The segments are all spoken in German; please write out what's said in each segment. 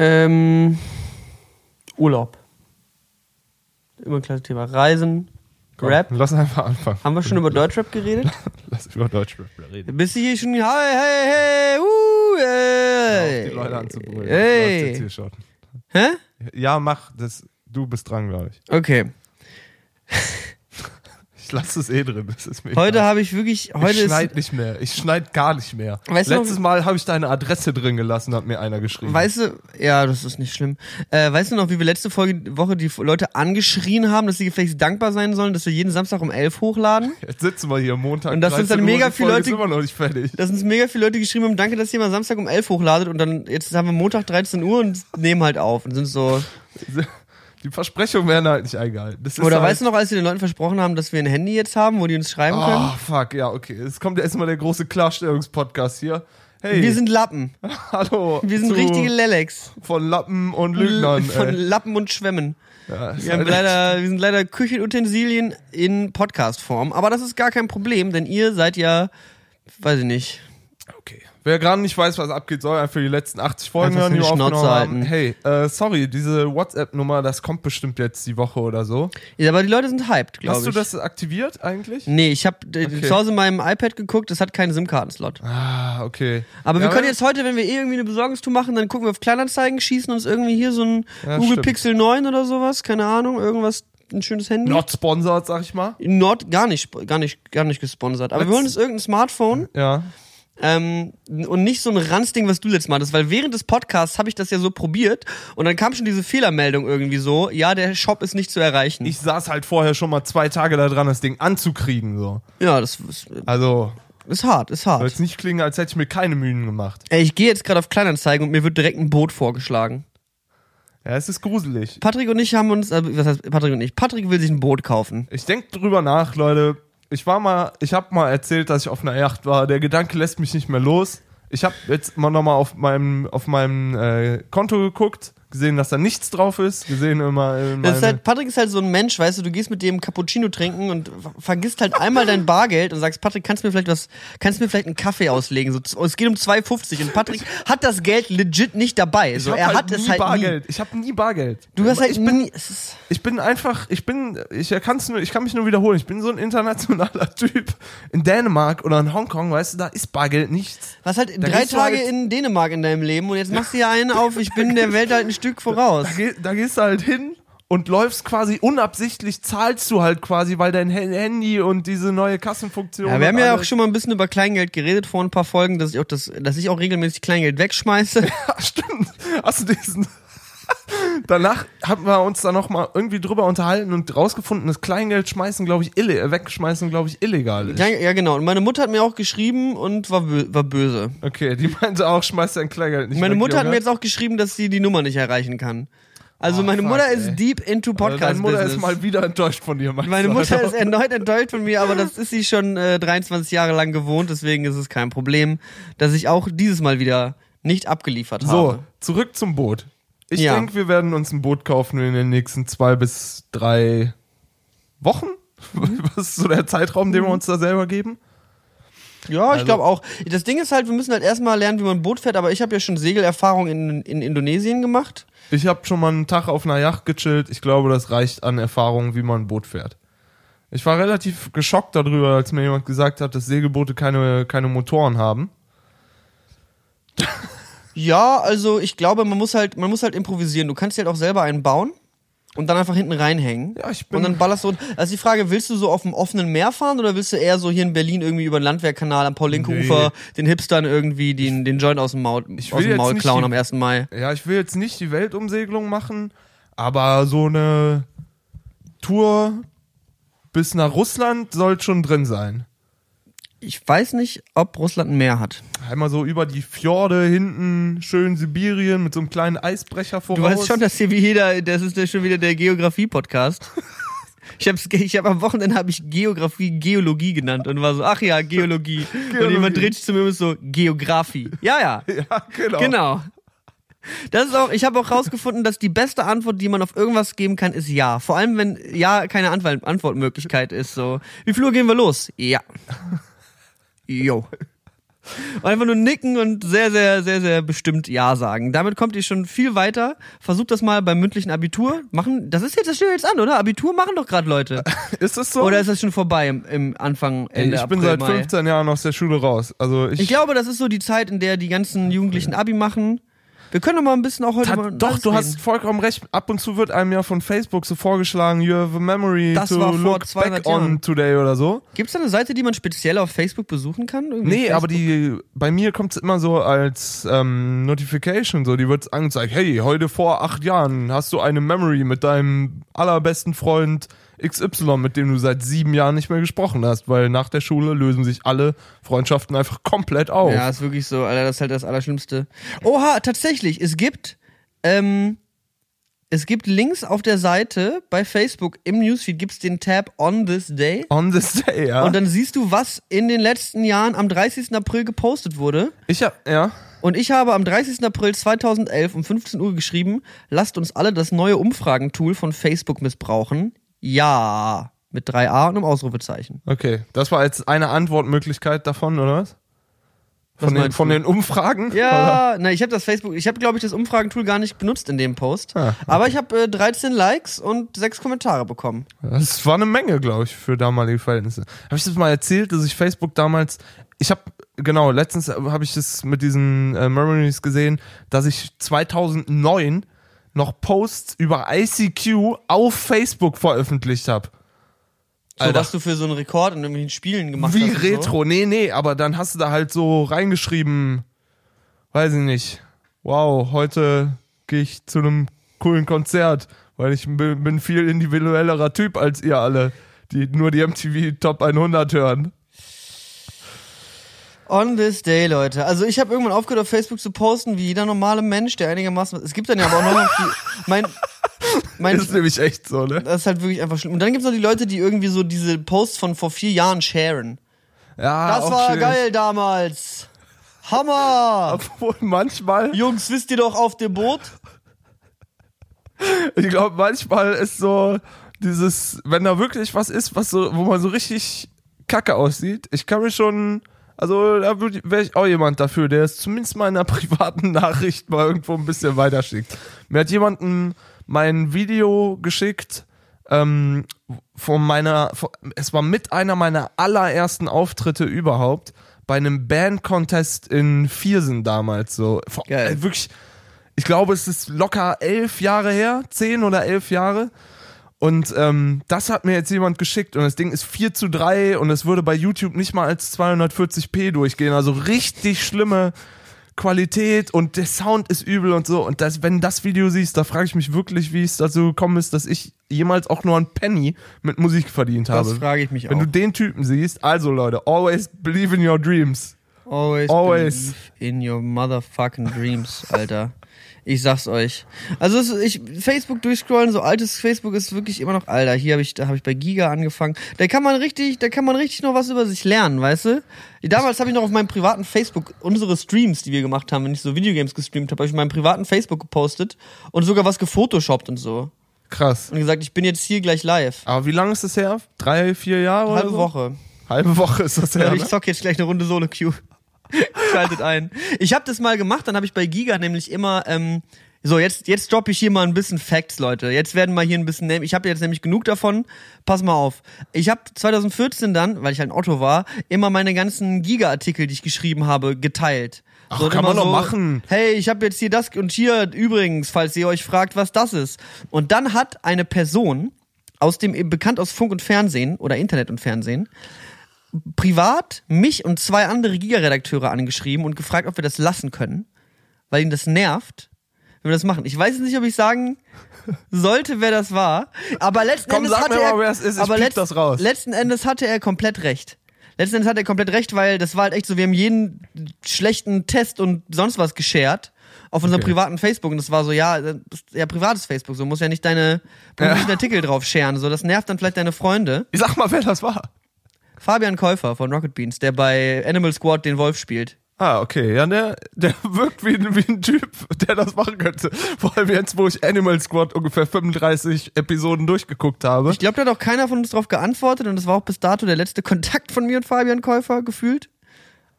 Ähm, Urlaub. Immer ein klares Thema. Reisen, Komm, Rap. Lass einfach anfangen. Haben wir schon über Deutschrap geredet? Lass über Deutschrap reden. Bist du hier schon? Hey, hey, hey, uh, hey. die Leute anzubrüllen. Hey. Jetzt hier schon. Hä? Ja, mach das. Du bist dran, glaube ich. Okay. Ich lasse es eh drin. Das Heute habe ich wirklich, heute ich ist, schneid nicht mehr. Ich schneid gar nicht mehr. Weißt du noch- Letztes Mal habe ich deine Adresse drin gelassen, hat mir einer geschrieben. weißt du, ja, das ist nicht schlimm. Äh, weißt du noch, wie wir letzte Folge, Woche die Leute angeschrien haben, dass sie gefälligst dankbar sein sollen, dass wir jeden Samstag um 11 hochladen? Jetzt sitzen wir hier Montag. Und das sind 13 dann mega viele Leute- immer noch nicht fertig. Dass uns mega viele Leute geschrieben haben, danke, dass ihr mal Samstag um 11 hochladet und dann, jetzt haben wir Montag 13 Uhr und nehmen halt auf und sind so, Die Versprechungen werden halt nicht eingehalten. Oder halt, weißt du noch, als wir den Leuten versprochen haben, dass wir ein Handy jetzt haben, wo die uns schreiben Oh, können? fuck, ja, okay. Es kommt erstmal der große Klarstellungspodcast hier. Hey, Wir sind Lappen. hallo. Wir sind richtige Lelex. Von Lappen und Lügnern. Von ey. Lappen und Schwämmen. Ja, Wir, halt- leider, wir sind leider Küchenutensilien in Podcast-Form. Aber das ist gar kein Problem, denn ihr seid ja, weiß ich nicht. Wer gerade nicht weiß, was abgeht, soll einfach die letzten 80 Folgen hören, die wir aufgenommen haben. Hey, äh, sorry, diese WhatsApp-Nummer, das kommt bestimmt jetzt die Woche oder so. Ja, aber die Leute sind hyped, glaube Hast ich. du das aktiviert eigentlich? Nee, ich habe Okay. zu Hause in meinem iPad geguckt, das hat keinen SIM-Karten-Slot. Ah, okay. Aber wir Ja, können jetzt heute, wenn wir eh irgendwie eine Besorgungstour machen, dann gucken wir auf Kleinanzeigen, schießen uns irgendwie hier so ein Ja, Google stimmt. Pixel 9 oder sowas, keine Ahnung, irgendwas, ein schönes Handy. Not sponsored, sag ich mal. Not, gar nicht, gar nicht, gar nicht gesponsert. Aber wir Let's- holen uns irgendein Smartphone Ja. Ähm, und nicht so ein Ranzding, was du letztes Mal hattest, weil während des Podcasts habe ich das ja so probiert und dann kam schon diese Fehlermeldung irgendwie so, ja, der Shop ist nicht zu erreichen. Ich saß halt vorher schon mal zwei Tage da dran, das Ding anzukriegen, so. ja, das ist, Also, ist hart, ist soll hart. jetzt nicht klingen, als hätte ich mir keine Mühen gemacht. Ey, ich gehe jetzt gerade auf Kleinanzeigen und mir wird direkt ein Boot vorgeschlagen. Ja, es ist gruselig. Patrick und ich haben uns, äh, was heißt Patrick und ich? Patrick will sich ein Boot kaufen. Ich denk drüber nach, Leute. Ich war mal, ich habe mal erzählt, dass ich auf einer Yacht war. Der Gedanke lässt mich nicht mehr los. Ich habe jetzt mal nochmal auf meinem auf meinem äh, Konto geguckt, gesehen, dass da nichts drauf ist, gesehen immer Das ist halt, Patrick ist halt so ein Mensch, weißt du, du gehst mit dem Cappuccino trinken und ver- vergisst halt einmal dein Bargeld und sagst, Patrick, kannst du mir vielleicht was, kannst du mir vielleicht einen Kaffee auslegen? So, es geht um 2,50 und Patrick hat das Geld legit nicht dabei. ich So, hab er halt hat nie es halt Bargeld. nie. Ich habe nie Bargeld. Du hast halt ich bin nie, ist, ich bin einfach, ich bin ich kann's nur ich kann mich nur wiederholen. Ich bin so ein internationaler Typ. In Dänemark oder in Hongkong, weißt du, da ist Bargeld nichts. was halt Da drei Tage halt- in Dänemark in deinem Leben und jetzt machst du ja einen auf, ich bin der Welt halt ein Stück voraus. Da, geh, da gehst du halt hin und läufst quasi unabsichtlich, zahlst du halt quasi, weil dein Handy und diese neue Kassenfunktion. Ja, wir haben ja auch schon mal ein bisschen über Kleingeld geredet vor ein paar Folgen, dass ich auch das, dass ich auch regelmäßig Kleingeld wegschmeiße. Ja, stimmt. Hast du diesen. Danach haben wir uns da noch mal irgendwie drüber unterhalten und rausgefunden, dass Kleingeld schmeißen, glaube ich, ille äh, wegschmeißen, glaube ich, illegal ist. ja, ja, genau. Und meine Mutter hat mir auch geschrieben und war, bö war böse. Okay, die meinte auch, schmeiß dein Kleingeld nicht Meine weg, Mutter hat mir jetzt auch geschrieben, dass sie die Nummer nicht erreichen kann. Also Oh, meine fuck, Mutter ey. ist deep into Also Podcast Deine Mutter Business. ist mal wieder enttäuscht von dir, meine Mutter Alter? ist erneut enttäuscht von mir, aber das ist sie schon äh, 23 Jahre lang gewohnt, deswegen ist es kein Problem, dass ich auch dieses Mal wieder nicht abgeliefert So, habe. zurück zum Boot. Ich Ja. denke, wir werden uns ein Boot kaufen in den nächsten zwei bis drei Wochen. Was ist so der Zeitraum, Mhm. den wir uns da selber geben? Ja, ich Also- glaube auch. Das Ding ist halt, wir müssen halt erstmal lernen, wie man ein Boot fährt, aber ich habe ja schon Segelerfahrung in, in Indonesien gemacht. Ich habe schon mal einen Tag auf einer Yacht gechillt. Ich glaube, das reicht an Erfahrung, wie man ein Boot fährt. Ich war relativ geschockt darüber, als mir jemand gesagt hat, dass Segelboote keine, keine Motoren haben. Ja, also ich glaube, man muss halt, man muss halt improvisieren. Du kannst dir halt auch selber einen bauen und dann einfach hinten reinhängen. Ja, ich bin- Und dann ballerst du. Also die Frage, willst du so auf dem offenen Meer fahren oder willst du eher so hier in Berlin irgendwie über den Landwehrkanal am Paul-Linke-Ufer den Hipstern irgendwie den, den Joint aus dem Maul, aus dem Maul klauen die- am 1. Mai? Ja, ich will jetzt nicht die Weltumsegelung machen, aber so eine Tour bis nach Russland soll schon drin sein. Ich weiß nicht, ob Russland ein Meer hat. Einmal so über die Fjorde hinten, schön Sibirien mit so einem kleinen Eisbrecher voraus. Du weißt schon, dass hier wie jeder, das ist ja schon wieder der Geografie-Podcast. Ich hab's, ich hab am Wochenende habe ich Geografie, Geologie genannt und war so, ach ja, Geologie. Und Geologie. jemand dreht sich zu mir und ist so, Geografie. Ja, ja. Ja, genau. Genau. Das ist auch, ich habe auch rausgefunden, dass die beste Antwort, die man auf irgendwas geben kann, ist ja. Vor allem, wenn ja keine Antwort, Antwortmöglichkeit ist. So, wie viel Uhr gehen wir los? Ja. Jo. Und einfach nur nicken und sehr, sehr, sehr, sehr bestimmt Ja sagen. Damit kommt ihr schon viel weiter. Versucht das mal beim mündlichen Abitur. Machen, das ist jetzt, das steht jetzt an, oder? Abitur machen doch gerade Leute. Ist das so? Oder ist das schon vorbei im, im Anfang, Ende ich bin April, seit Mai? 15 Jahren aus der Schule raus. Also ich, Ich glaube, das ist so die Zeit, in der die ganzen Jugendlichen Abi machen. Wir können doch mal ein bisschen auch heute Tat- mal doch, du reden. hast vollkommen recht. Ab und zu wird einem ja von Facebook so vorgeschlagen, you have a memory Das to look 200 back on Jahren. today oder so. Gibt's da eine Seite, die man speziell auf Facebook besuchen kann? Irgendwie Nee, aber Facebook? die bei mir kommt es immer so als ähm, Notification, so die wird angezeigt, hey, heute vor acht Jahren hast du eine Memory mit deinem allerbesten Freund XY, mit dem du seit sieben Jahren nicht mehr gesprochen hast, weil nach der Schule lösen sich alle Freundschaften einfach komplett auf. Ja, ist wirklich so, Alter, das ist halt das Allerschlimmste. Oha, tatsächlich, es gibt, ähm, es gibt Links auf der Seite bei Facebook im Newsfeed gibt's den Tab On This Day. On this day, ja. Und dann siehst du, was in den letzten Jahren am 30. April gepostet wurde. ich hab, ja. Und ich habe am 30. April 2011 um 15 Uhr geschrieben, lasst uns alle das neue Umfragentool von Facebook missbrauchen. Ja. Mit drei A und einem Ausrufezeichen. Okay, das war jetzt eine Antwortmöglichkeit davon, oder was? Was Von, den, meinst von den Umfragen? Oder? Ja, na, ich habe das Facebook, ich habe glaube ich das Umfragentool gar nicht benutzt in dem Post. Ah, okay. Aber ich habe äh, 13 Likes und 6 Kommentare bekommen. Das war eine Menge, glaube ich, für damalige Verhältnisse. Habe ich das mal erzählt, dass ich Facebook damals, ich habe genau letztens habe ich das mit diesen äh, Memories gesehen, dass ich 2009 noch Posts über ICQ auf Facebook veröffentlicht habe. So Alter. was du für so einen Rekord in irgendwelchen Spielen gemacht Wie hast. und Retro, nee, nee, aber dann hast du da halt so reingeschrieben, weiß ich nicht. Wow, heute gehe ich zu einem coolen Konzert, weil ich bin, bin viel individuellerer Typ als ihr alle, die nur die MTV Top 100 hören. On this day, Leute. Also ich habe irgendwann aufgehört auf Facebook zu posten, wie jeder normale Mensch, der einigermaßen. Es gibt dann ja aber auch noch viel. Mein, mein, Das ist nämlich echt so, ne? das ist halt wirklich einfach schlimm. Und dann gibt's noch die Leute, die irgendwie so diese Posts von vor vier Jahren sharen. Ja, Das war schwierig. geil damals. Hammer! Obwohl manchmal, Jungs, wisst ihr doch auf dem Boot? ich glaube, manchmal ist so dieses, wenn da wirklich was ist, was so, wo man so richtig kacke aussieht, ich kann mir schon, also da wäre ich auch jemand dafür, der es zumindest mal in einer privaten Nachricht mal irgendwo ein bisschen weiterschickt. Mir hat jemanden mein Video geschickt, ähm, von meiner, von, es war mit einer meiner allerersten Auftritte überhaupt bei einem Band-Contest in Viersen damals so. Geil. äh, Wirklich, ich glaube, es ist locker elf Jahre her, zehn oder elf Jahre. Und ähm, das hat mir jetzt jemand geschickt und das Ding ist 4 zu 3 und es würde bei YouTube nicht mal als 240p durchgehen. Also richtig schlimme Qualität und der Sound ist übel und so. Und das, wenn du das Video siehst, da frage ich mich wirklich, wie es dazu gekommen ist, dass ich jemals auch nur ein Penny mit Musik verdient habe. Das frage ich mich Wenn auch. du den Typen siehst, also Leute, always believe in your dreams. Always, Always. believe in your motherfucking dreams, Alter. Ich sag's euch. Also es, ich Facebook durchscrollen, so altes Facebook ist wirklich immer noch Alter. Hier habe ich da habe ich bei Giga angefangen. Da kann man richtig, da kann man richtig noch was über sich lernen, weißt du? Damals habe ich noch auf meinem privaten Facebook unsere Streams, die wir gemacht haben, wenn ich so Videogames gestreamt habe, habe ich auf meinem privaten Facebook gepostet und sogar was gefotoshoppt und so Krass. und gesagt, ich bin jetzt hier gleich live. Aber wie lange ist das her? Drei, vier Jahre? Halbe oder so? Woche. Halbe Woche ist das her. Ja, ne? ich zock jetzt gleich eine Runde Solo Queue. Schaltet ein. Ich habe das mal gemacht, dann habe ich bei Giga nämlich immer ähm, so jetzt jetzt droppe ich hier mal ein bisschen Facts, Leute. Jetzt werden mal hier ein bisschen ich habe jetzt nämlich genug davon. Pass mal auf. Ich habe 2014 dann, weil ich halt ein Otto war, immer meine ganzen Giga Artikel, die ich geschrieben habe, geteilt. Ach, So kann man doch machen. Hey, ich habe jetzt hier das und hier übrigens, falls ihr euch fragt, was das ist. Und dann hat eine Person aus dem bekannt aus Funk und Fernsehen oder Internet und Fernsehen privat mich und zwei andere Giga-Redakteure angeschrieben und gefragt, ob wir das lassen können, weil ihn das nervt, wenn wir das machen. Ich weiß jetzt nicht, ob ich sagen sollte, wer das war, aber letzten Komm, Endes sag hatte mir er, mal, wer es ist, ich aber letzt- das raus. letzten Endes hatte er komplett recht. Letzten Endes hat er komplett recht, weil das war halt echt so, wir haben jeden schlechten Test und sonst was geshared auf unserem Okay. privaten Facebook und das war so, ja, ja privates Facebook, so muss ja nicht deine beruflichen Artikel drauf scheren, so das nervt dann vielleicht deine Freunde. Ich sag mal, wer das war. Fabian Käufer von Rocket Beans, der bei Animal Squad den Wolf spielt. Ah, okay. Ja, der, der wirkt wie, ein- wie ein Typ, der das machen könnte. Vor allem jetzt, wo ich Animal Squad ungefähr 35 Episoden durchgeguckt habe. Ich glaube, da hat auch keiner von uns drauf geantwortet und das war auch bis dato der letzte Kontakt von mir und Fabian Käufer gefühlt.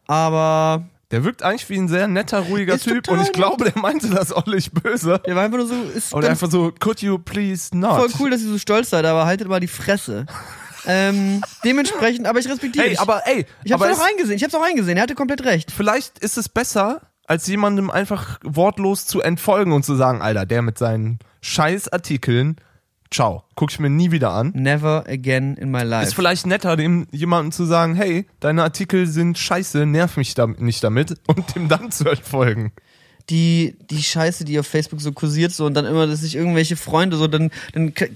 Aber Der wirkt eigentlich wie ein sehr netter, ruhiger Typ und ich glaube, der meinte das auch nicht böse. der war einfach nur so, ist Oder einfach so, could you please not? voll cool, dass ihr so stolz seid, aber haltet mal die Fresse. Ähm, dementsprechend, aber ich respektiere Ey, ich. aber ey, ich hab's aber auch es- eingesehen, ich hab's auch eingesehen, er hatte komplett recht. vielleicht ist es besser, als jemandem einfach wortlos zu entfolgen und zu sagen, Alter, der mit seinen Scheißartikeln, ciao, guck ich mir nie wieder an. Never again in my life. Ist vielleicht netter, dem jemandem zu sagen, hey, deine Artikel sind scheiße, nerv mich da, nicht damit und dem dann zu entfolgen. die, die Scheiße, die auf Facebook so kursiert, so und dann immer, dass sich irgendwelche Freunde so, dann, dann k-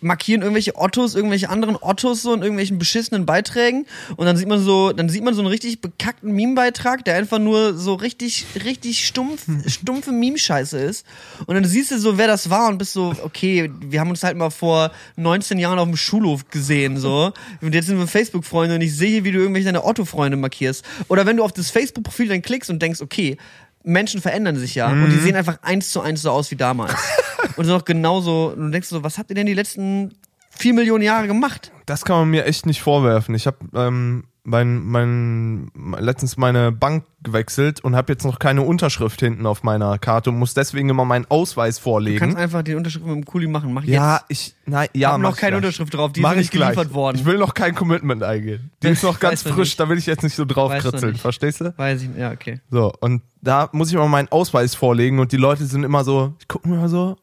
markieren irgendwelche Ottos, irgendwelche anderen Ottos so in irgendwelchen beschissenen Beiträgen und dann sieht man so, dann sieht man so einen richtig bekackten Meme-Beitrag, der einfach nur so richtig, richtig stumpf, stumpfe Meme-Scheiße ist und dann siehst du so, wer das war und bist so, okay, wir haben uns halt mal vor 19 Jahren auf dem Schulhof gesehen, so und jetzt sind wir Facebook-Freunde und ich sehe, wie du irgendwelche deine Otto-Freunde markierst oder wenn du auf das Facebook-Profil dann klickst und denkst, okay, Menschen verändern sich ja und die Mhm. sehen einfach eins zu eins so aus wie damals. und sind auch genauso, du denkst so, was habt ihr denn die letzten vier Millionen Jahre gemacht? Das kann man mir echt nicht vorwerfen. Ich habe ähm, mein, mein, letztens meine Bank gewechselt und habe jetzt noch keine Unterschrift hinten auf meiner Karte und muss deswegen immer meinen Ausweis Du kannst vorlegen. einfach die Unterschrift mit dem Kuli machen. Mach Ja, jetzt. ich, nein, ja, hab mach noch ich keine gleich. Unterschrift drauf, die Mach ich nicht geliefert gleich. worden. Ich will noch kein Commitment eingehen. Die ist noch ganz frisch, da will ich jetzt nicht so drauf Weiß man kritzeln, verstehst du? Weiß ich, ja, okay. So, und da muss ich immer meinen Ausweis vorlegen und die Leute sind immer so, ich gucke mir mal so,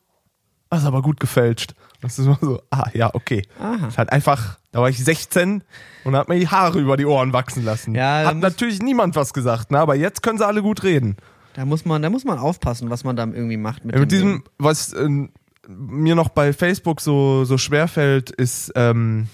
das ist aber gut gefälscht. Das ist immer so, ah, ja, okay. Aha. Ist halt einfach, da war ich 16 und hab mir die Haare über die Ohren wachsen lassen. Ja, da Hat natürlich niemand was gesagt, ne? aber jetzt können sie alle gut reden. Da muss man, da muss man aufpassen, was man da irgendwie macht mit, Ja, mit diesem, Ding. was ähm, mir noch bei Facebook so, so schwer fällt, ist ähm,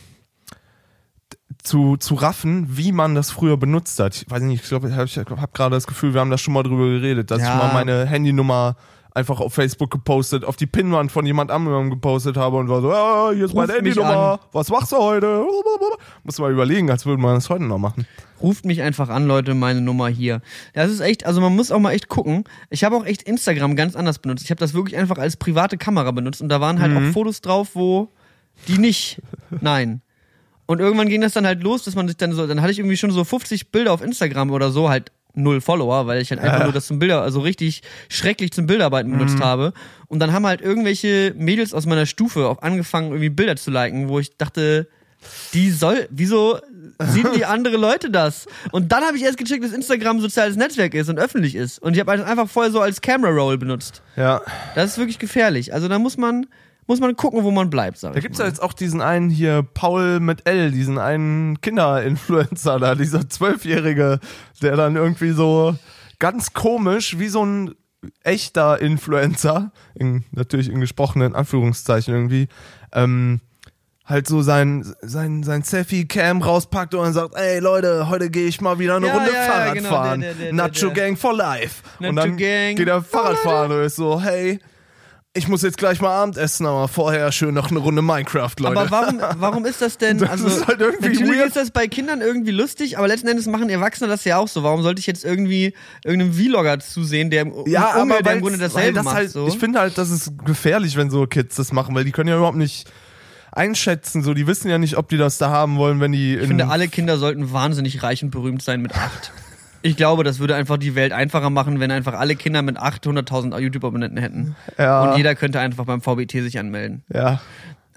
zu, zu raffen, wie man das früher benutzt hat. Ich weiß nicht, ich glaube, ich habe hab gerade das Gefühl, wir haben da schon mal drüber geredet, dass Ja. ich mal meine Handynummer einfach auf Facebook gepostet, auf die Pinnwand von jemand anderem gepostet habe und war so, ah, hier ist Ruft mich Handynummer, was machst du heute? Muss mal überlegen, als würde man das heute noch machen. Ruft mich einfach an, Leute, meine Nummer hier. Das ist echt, also man muss auch mal echt gucken. Ich habe auch echt Instagram ganz anders benutzt. Ich habe das wirklich einfach als private Kamera benutzt und da waren halt Mhm. auch Fotos drauf, wo die nicht. Nein. Und irgendwann ging das dann halt los, dass man sich dann so, dann hatte ich irgendwie schon so 50 Bilder auf Instagram oder so, halt null Follower, weil ich halt einfach Ja. nur das zum Bilder, also richtig schrecklich zum Bildarbeiten benutzt Mhm. habe. Und dann haben halt irgendwelche Mädels aus meiner Stufe auch angefangen, irgendwie Bilder zu liken, wo ich dachte, die soll, wieso sehen die andere Leute das? Und dann habe ich erst gecheckt, dass Instagram ein soziales Netzwerk ist und öffentlich ist. Und ich habe halt einfach vorher so als Camera Roll benutzt. Ja. Das ist wirklich gefährlich. Also da muss man, muss man gucken, wo man bleibt, sag Da ich gibt's mal. ja jetzt auch diesen einen hier, Paul mit L, diesen einen Kinderinfluencer da, dieser Zwölfjährige, der dann irgendwie so ganz komisch, wie so ein echter Influencer, in, natürlich in gesprochenen Anführungszeichen irgendwie, ähm, halt so sein, sein, sein Selfie-Cam rauspackt und dann sagt, ey Leute, heute gehe ich mal wieder eine Ja, Runde ja, ja, Fahrrad genau, fahren. der, der, der, Nacho. Gang for life. und Nacho dann Gang geht er Fahrrad fahren und ist so, hey, ich muss jetzt gleich mal Abendessen, aber vorher schön noch eine Runde Minecraft, Leute. Aber warum, warum ist das denn? Das also, ist halt irgendwie natürlich weird. ist das bei Kindern irgendwie lustig, aber letzten Endes machen Erwachsene das ja auch so. Warum sollte ich jetzt irgendwie irgendeinem Vlogger zusehen, der im, ja, Unge, aber der im Grunde dasselbe das macht? halt, so. ich finde halt, das ist gefährlich, wenn so Kids das machen, weil die können ja überhaupt nicht einschätzen, so die wissen ja nicht, ob die das da haben wollen, wenn die in Ich finde, alle Kinder sollten wahnsinnig reich und berühmt sein mit acht. Ich glaube, das würde einfach die Welt einfacher machen, wenn einfach alle Kinder mit 800.000 YouTube-Abonnenten hätten. Ja. Und jeder könnte einfach beim VBT sich anmelden. ja.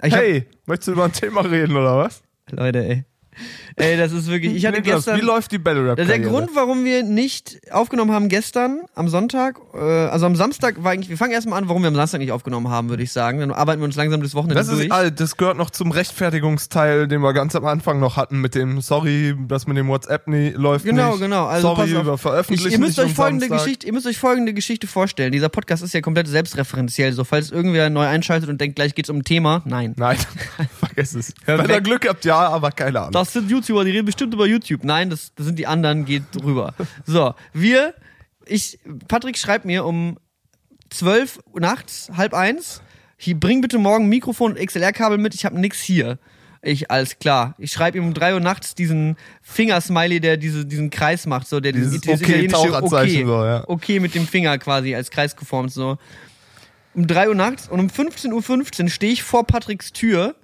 Ich hab- hey, möchtest du über ein Thema reden oder was? Leute, ey. Ey, das ist wirklich. Ich hatte Niklas, gestern. wie läuft die Battle Rap? Der Karriere? Grund, warum wir nicht aufgenommen haben gestern am Sonntag, äh, also am Samstag war eigentlich, wir fangen erstmal an, warum wir am Samstag nicht aufgenommen haben, würde ich sagen. Dann arbeiten wir uns langsam das Wochenende das durch. ist, ah, das gehört noch zum Rechtfertigungsteil, den wir ganz am Anfang noch hatten mit dem Sorry, das mit dem WhatsApp nie, läuft Genau, nicht. genau. Also Sorry, Ich, veröffentlichen ihr, müsst euch folgende Samstag. Geschichte, ihr müsst euch folgende Geschichte vorstellen. Dieser Podcast ist ja komplett selbstreferenziell. So, falls irgendwer neu einschaltet und denkt, gleich geht's um ein Thema. Nein. Nein, vergiss es. Wenn ihr Glück habt, ja, aber keine Ahnung. Das sind YouTuber, die reden bestimmt über YouTube. Nein, das, das sind die anderen, geht drüber. So, wir, ich, Patrick schreibt mir um 12 Uhr nachts, halb eins, hier, bring bitte morgen Mikrofon und XLR-Kabel mit, ich habe nix hier. Ich, alles klar. Ich schreibe ihm um 3 Uhr nachts diesen Fingersmiley, der diese, diesen Kreis macht, so, der Dieses dieses okay okay, so, ja. okay mit dem Finger quasi als Kreis geformt, so. Um 3 Uhr nachts und um 15.15 Uhr stehe ich vor Patricks Tür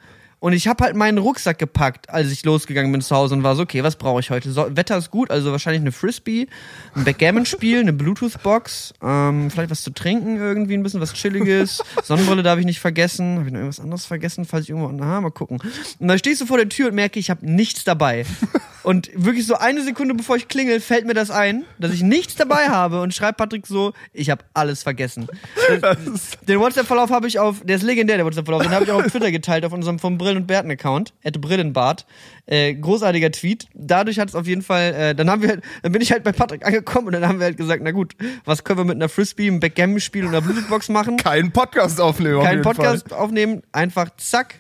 Und ich habe halt meinen Rucksack gepackt, als ich losgegangen bin zu Hause und war so, okay, was brauche ich heute? So, Wetter ist gut, also wahrscheinlich eine Frisbee, ein Backgammon-Spiel, eine Bluetooth-Box, ähm, vielleicht was zu trinken irgendwie, ein bisschen was Chilliges. Sonnenbrille darf ich nicht vergessen. Habe ich noch irgendwas anderes vergessen, falls ich irgendwo, na, mal gucken. Und dann stehst du vor der Tür und merke, ich habe nichts dabei. Und wirklich so eine Sekunde bevor ich klingel, fällt mir das ein, dass ich nichts dabei habe und schreibt Patrick so, ich habe alles vergessen. Den WhatsApp-Verlauf habe ich auf, der ist legendär, der WhatsApp-Verlauf, den habe ich auch auf Twitter geteilt, auf unserem vom Brillen und Bärten-Account, at Brillenbart. Äh, großartiger Tweet. Dadurch hat es auf jeden Fall, äh, dann haben wir dann bin ich halt bei Patrick angekommen und dann haben wir halt gesagt, na gut, was können wir mit einer Frisbee, einem Backgammon-Spiel und einer Bluetooth-Box machen? Kein Podcast aufnehmen. auf Keinen Fall. Podcast aufnehmen, einfach zack,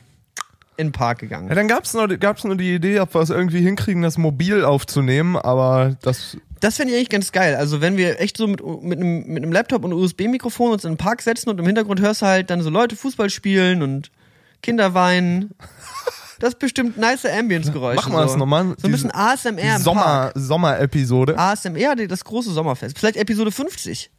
in den Park gegangen. Ja, dann gab's nur, gab's nur die Idee, ob wir es irgendwie hinkriegen, das mobil aufzunehmen, aber das. Das fände ich eigentlich ganz geil. Also wenn wir echt so mit, mit, einem, mit einem Laptop und USB-Mikrofon uns in den Park setzen und im Hintergrund hörst du halt dann so Leute Fußball spielen und Kinder weinen. Das ist bestimmt nice Ambience-Geräusche. Machen wir so. das nochmal. So ein bisschen ASMR im. Sommer, Sommer-Episode. ASMR, das große Sommerfest. Vielleicht Episode 50.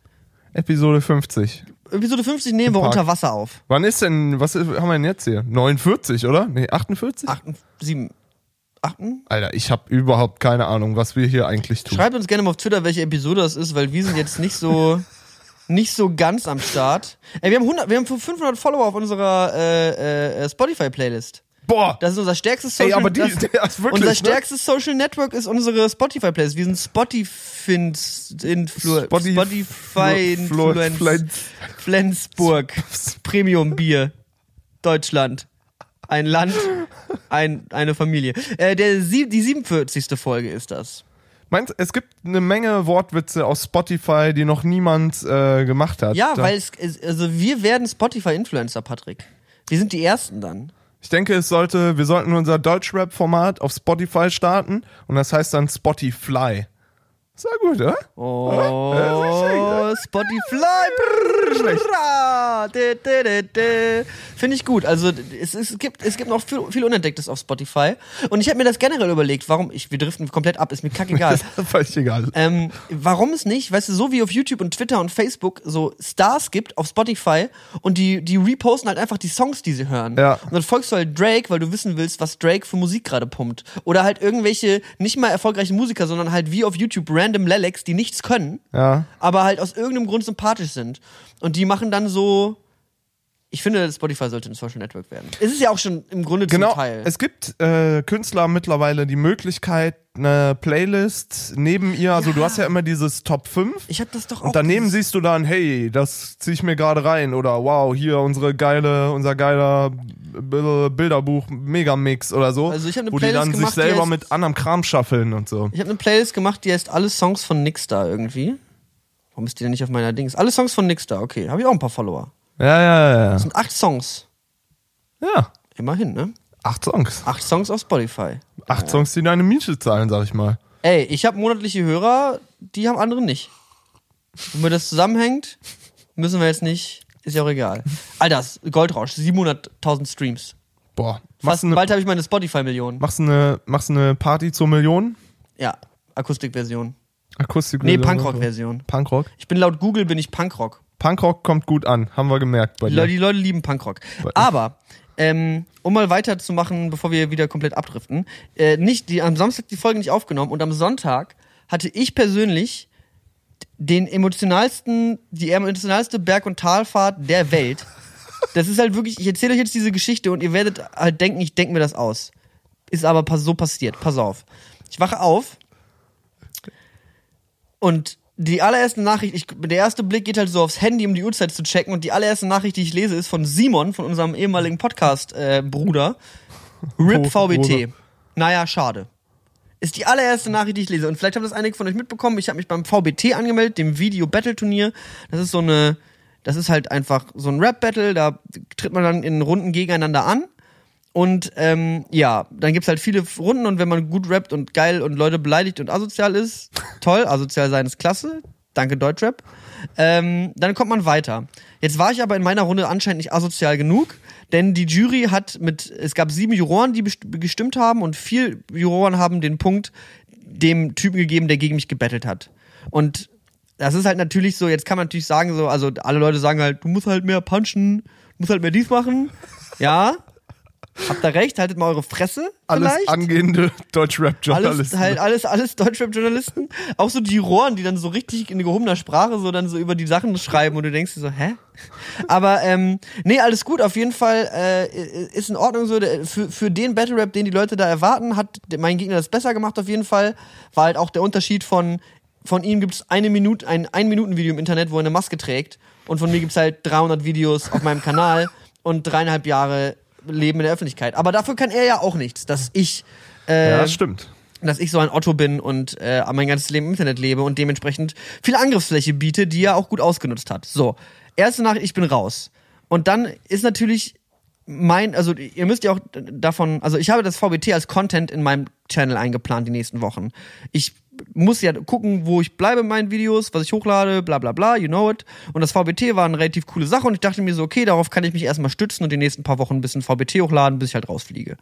Episode 50. Episode 50 nehmen wir Park. unter Wasser auf. Wann ist denn, was haben wir denn jetzt hier? 49, oder? Nee, 48? 8, 7, 8? Alter, ich habe überhaupt keine Ahnung, was wir hier eigentlich tun. Schreibt uns gerne mal auf Twitter, welche Episode das ist, weil wir sind jetzt nicht so nicht so ganz am Start. Ey, wir haben 100, wir haben 500 Follower auf unserer äh, äh, Spotify Playlist. Boah! Das ist unser stärkstes Social Ey, aber die, das, wirklich, Unser ne? stärkstes Social Network ist unsere Spotify Playlist. Wir sind Spotify Influ Spotify- Spotify Flo- Influence Flens- Flensburg Premium Bier Deutschland. Ein Land, ein, eine Familie. Äh, der, die 47. Folge ist das. Meinst, es gibt eine Menge Wortwitze auf Spotify, die noch niemand äh, gemacht hat. Ja, weil es, also wir werden Spotify-Influencer, Patrick. Wir sind die Ersten dann. Ich denke, es sollte, wir sollten unser Deutschrap-Format auf Spotify starten und das heißt dann Spotify. Ist ja gut, oder? Oh, Spotify. Dä, dä. Finde ich gut. Also es, es, gibt, es gibt noch viel, viel Unentdecktes auf Spotify. Und ich habe mir das generell überlegt, warum, ich, wir driften komplett ab, ist mir kackegal. Völlig egal. Ähm, warum es nicht, weißt du, so wie auf YouTube und Twitter und Facebook so Stars gibt auf Spotify und die, die reposten halt einfach die Songs, die sie hören. Ja. Und dann folgst du halt Drake, weil du wissen willst, was Drake für Musik gerade pumpt. Oder halt irgendwelche nicht mal erfolgreichen Musiker, sondern halt wie auf YouTube random Lelex, die nichts können, Ja. aber halt aus irgendeinem Grund sympathisch sind. Und die machen dann so. Ich finde, Spotify sollte ein Social Network werden. Es ist ja auch schon im Grunde Genau, zum Teil. es gibt äh, Künstler mittlerweile die Möglichkeit, eine Playlist neben ihr, also du hast ja immer dieses Top 5 ich habe das doch auch. und daneben dieses- siehst du dann, hey, das zieh ich mir gerade rein oder wow, hier unsere geile, unser geiler Bilderbuch Megamix oder so, Also ich hab eine wo die Playlist dann gemacht, sich die selber heißt- mit anderem Kram schaffeln und so. Ich habe eine Playlist gemacht, die heißt alle Songs von Nixstar irgendwie. Warum ist die denn nicht auf meiner Dings? Alle Songs von Nixstar, okay. Habe ich auch ein paar Follower. Ja, ja, ja. Das sind acht Songs. Ja, Immerhin, ne? acht Songs. Acht Songs auf Spotify. Acht Songs, die deine Miete zahlen, sag ich mal. Ey, ich habe monatliche Hörer, die haben andere nicht. Wenn das zusammenhängt, müssen wir jetzt nicht. Ist ja auch egal. Alter, Goldrausch, 700.000 Streams. Boah. Fast eine, bald habe ich meine Spotify-Million. machst du eine, machst eine Party zur Million? Ja, Akustikversion. Akustik? Nee, Punkrock-Version. Punkrock? Ich bin laut Google bin ich Punkrock. Punkrock kommt gut an, haben wir gemerkt bei Die dir. Leute, die Leute lieben Punkrock. Aber, ähm, um mal weiterzumachen, bevor wir wieder komplett abdriften, äh, nicht, die, am Samstag die Folge nicht aufgenommen und am Sonntag hatte ich persönlich den emotionalsten, die emotionalste Berg- und Talfahrt der Welt. Das ist halt wirklich, ich erzähle euch jetzt diese Geschichte und ihr werdet halt denken, ich denke mir das aus. Ist aber so passiert. Pass auf. Ich wache auf und die allererste Nachricht, ich, der erste Blick geht halt so aufs Handy, um die Uhrzeit zu checken und die allererste Nachricht, die ich lese, ist von Simon, von unserem ehemaligen Podcast-Bruder. RIP Oh, VBT. Bruder. Naja, schade. Ist die allererste Nachricht, die ich lese. Und vielleicht haben das einige von euch mitbekommen. Ich habe mich beim VBT angemeldet, dem Video Battle Turnier. Das ist so eine, das ist halt einfach so ein Rap Battle. Da tritt man dann in Runden gegeneinander an. Und ähm, ja, dann gibt's halt viele Runden und wenn man gut rappt und geil und Leute beleidigt und asozial ist, toll, asozial sein ist klasse, danke Deutschrap, ähm, dann kommt man weiter. Jetzt war ich aber in meiner Runde anscheinend nicht asozial genug, denn die Jury hat mit, es gab sieben Juroren, die gestimmt haben und vier Juroren haben den Punkt dem Typen gegeben, der gegen mich gebettelt hat. Und das ist halt natürlich so, jetzt kann man natürlich sagen, so, also alle Leute sagen halt, du musst halt mehr punchen, du musst halt mehr dies machen. Ja, Habt ihr recht, haltet mal eure Fresse. Alles vielleicht. angehende alles, Deutsch-Rap-Journalisten. halt, alles, alles Deutschrap-Journalisten. Auch so die Rohren, die dann so richtig in gehobener Sprache so dann so über die Sachen schreiben und du denkst dir so, hä? Aber ähm, nee, alles gut. Auf jeden Fall äh, ist in Ordnung so. Für, für den Battle Rap, den die Leute da erwarten, hat mein Gegner das besser gemacht auf jeden Fall. War halt auch der Unterschied von von ihm gibt's eine Minute ein ein Minuten Video im Internet, wo er eine Maske trägt und von mir gibt's halt 300 Videos auf meinem Kanal und dreieinhalb Jahre Leben in der Öffentlichkeit. Aber dafür kann er ja auch nichts, dass ich äh, ja, das stimmt. dass ich so ein Otto bin und äh, mein ganzes Leben im Internet lebe und dementsprechend viel Angriffsfläche biete, die er auch gut ausgenutzt hat. So, erste Nachricht, ich bin raus. Und dann ist natürlich mein, also ihr müsst ja auch davon, also ich habe das VBT als Content in meinem Channel eingeplant die nächsten Wochen. Ich muss ja gucken, wo ich bleibe in meinen Videos, was ich hochlade, bla bla bla, you know it. Und das VBT war eine relativ coole Sache und ich dachte mir so, okay, darauf kann ich mich erstmal stützen und die nächsten paar Wochen ein bisschen VBT hochladen, bis ich halt rausfliege.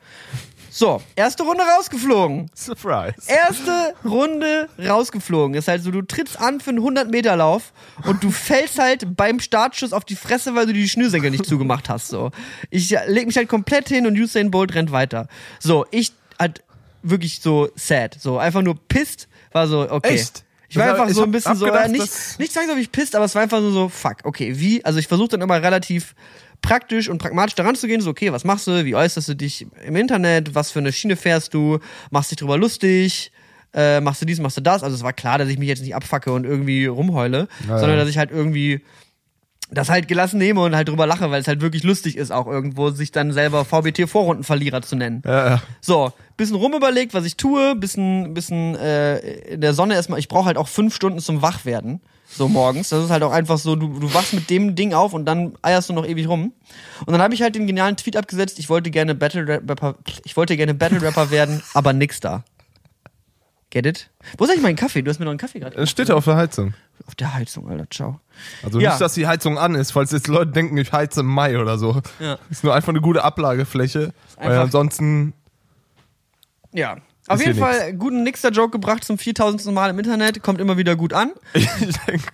So, erste Runde rausgeflogen. Surprise. Erste Runde rausgeflogen. Ist halt so, du trittst an für einen 100-Meter-Lauf und du fällst halt beim Startschuss auf die Fresse, weil du die Schnürsenkel nicht zugemacht hast. So. Ich leg mich halt komplett hin und Usain Bolt rennt weiter. So, ich halt wirklich so sad. So, einfach nur pisst. War so, okay. Echt? Ich war einfach ich so ein bisschen so, äh, nicht, nicht ich pisst, aber es war einfach so, so fuck, okay, wie? Also ich versuche dann immer relativ praktisch und pragmatisch daran zu gehen, so, okay, was machst du, wie äußerst du dich im Internet, was für eine Schiene fährst du, machst dich drüber lustig, äh, machst du dies, machst du das. Also es war klar, dass ich mich jetzt nicht abfacke und irgendwie rumheule, Ja, sondern ja. dass ich halt irgendwie das halt gelassen nehme und halt drüber lache, weil es halt wirklich lustig ist, auch irgendwo sich dann selber VBT-Vorrundenverlierer zu nennen. Ja, ja. So, bisschen rumüberlegt, was ich tue, bisschen, bisschen äh, in der Sonne erstmal. Ich brauche halt auch fünf Stunden zum Wachwerden. So morgens. Das ist halt auch einfach so, du, du wachst mit dem Ding auf und dann eierst du noch ewig rum. Und dann habe ich halt den genialen Tweet abgesetzt, ich wollte gerne Battle Rapper, ich wollte gerne Battle Rapper werden, aber nix da. Get it? Wo ist eigentlich mein Kaffee? Du hast mir noch einen Kaffee gerade. Es steht ja auf der Heizung. Auf der Heizung, Alter, ciao. Also Ja. nicht, dass die Heizung an ist, falls jetzt Leute denken, ich heize im Mai oder so. Ja. Ist nur einfach eine gute Ablagefläche. Weil ansonsten. Ja. Auf jeden Fall guten Nixter-Joke gebracht zum 4000. Mal im Internet, kommt immer wieder gut an. Ich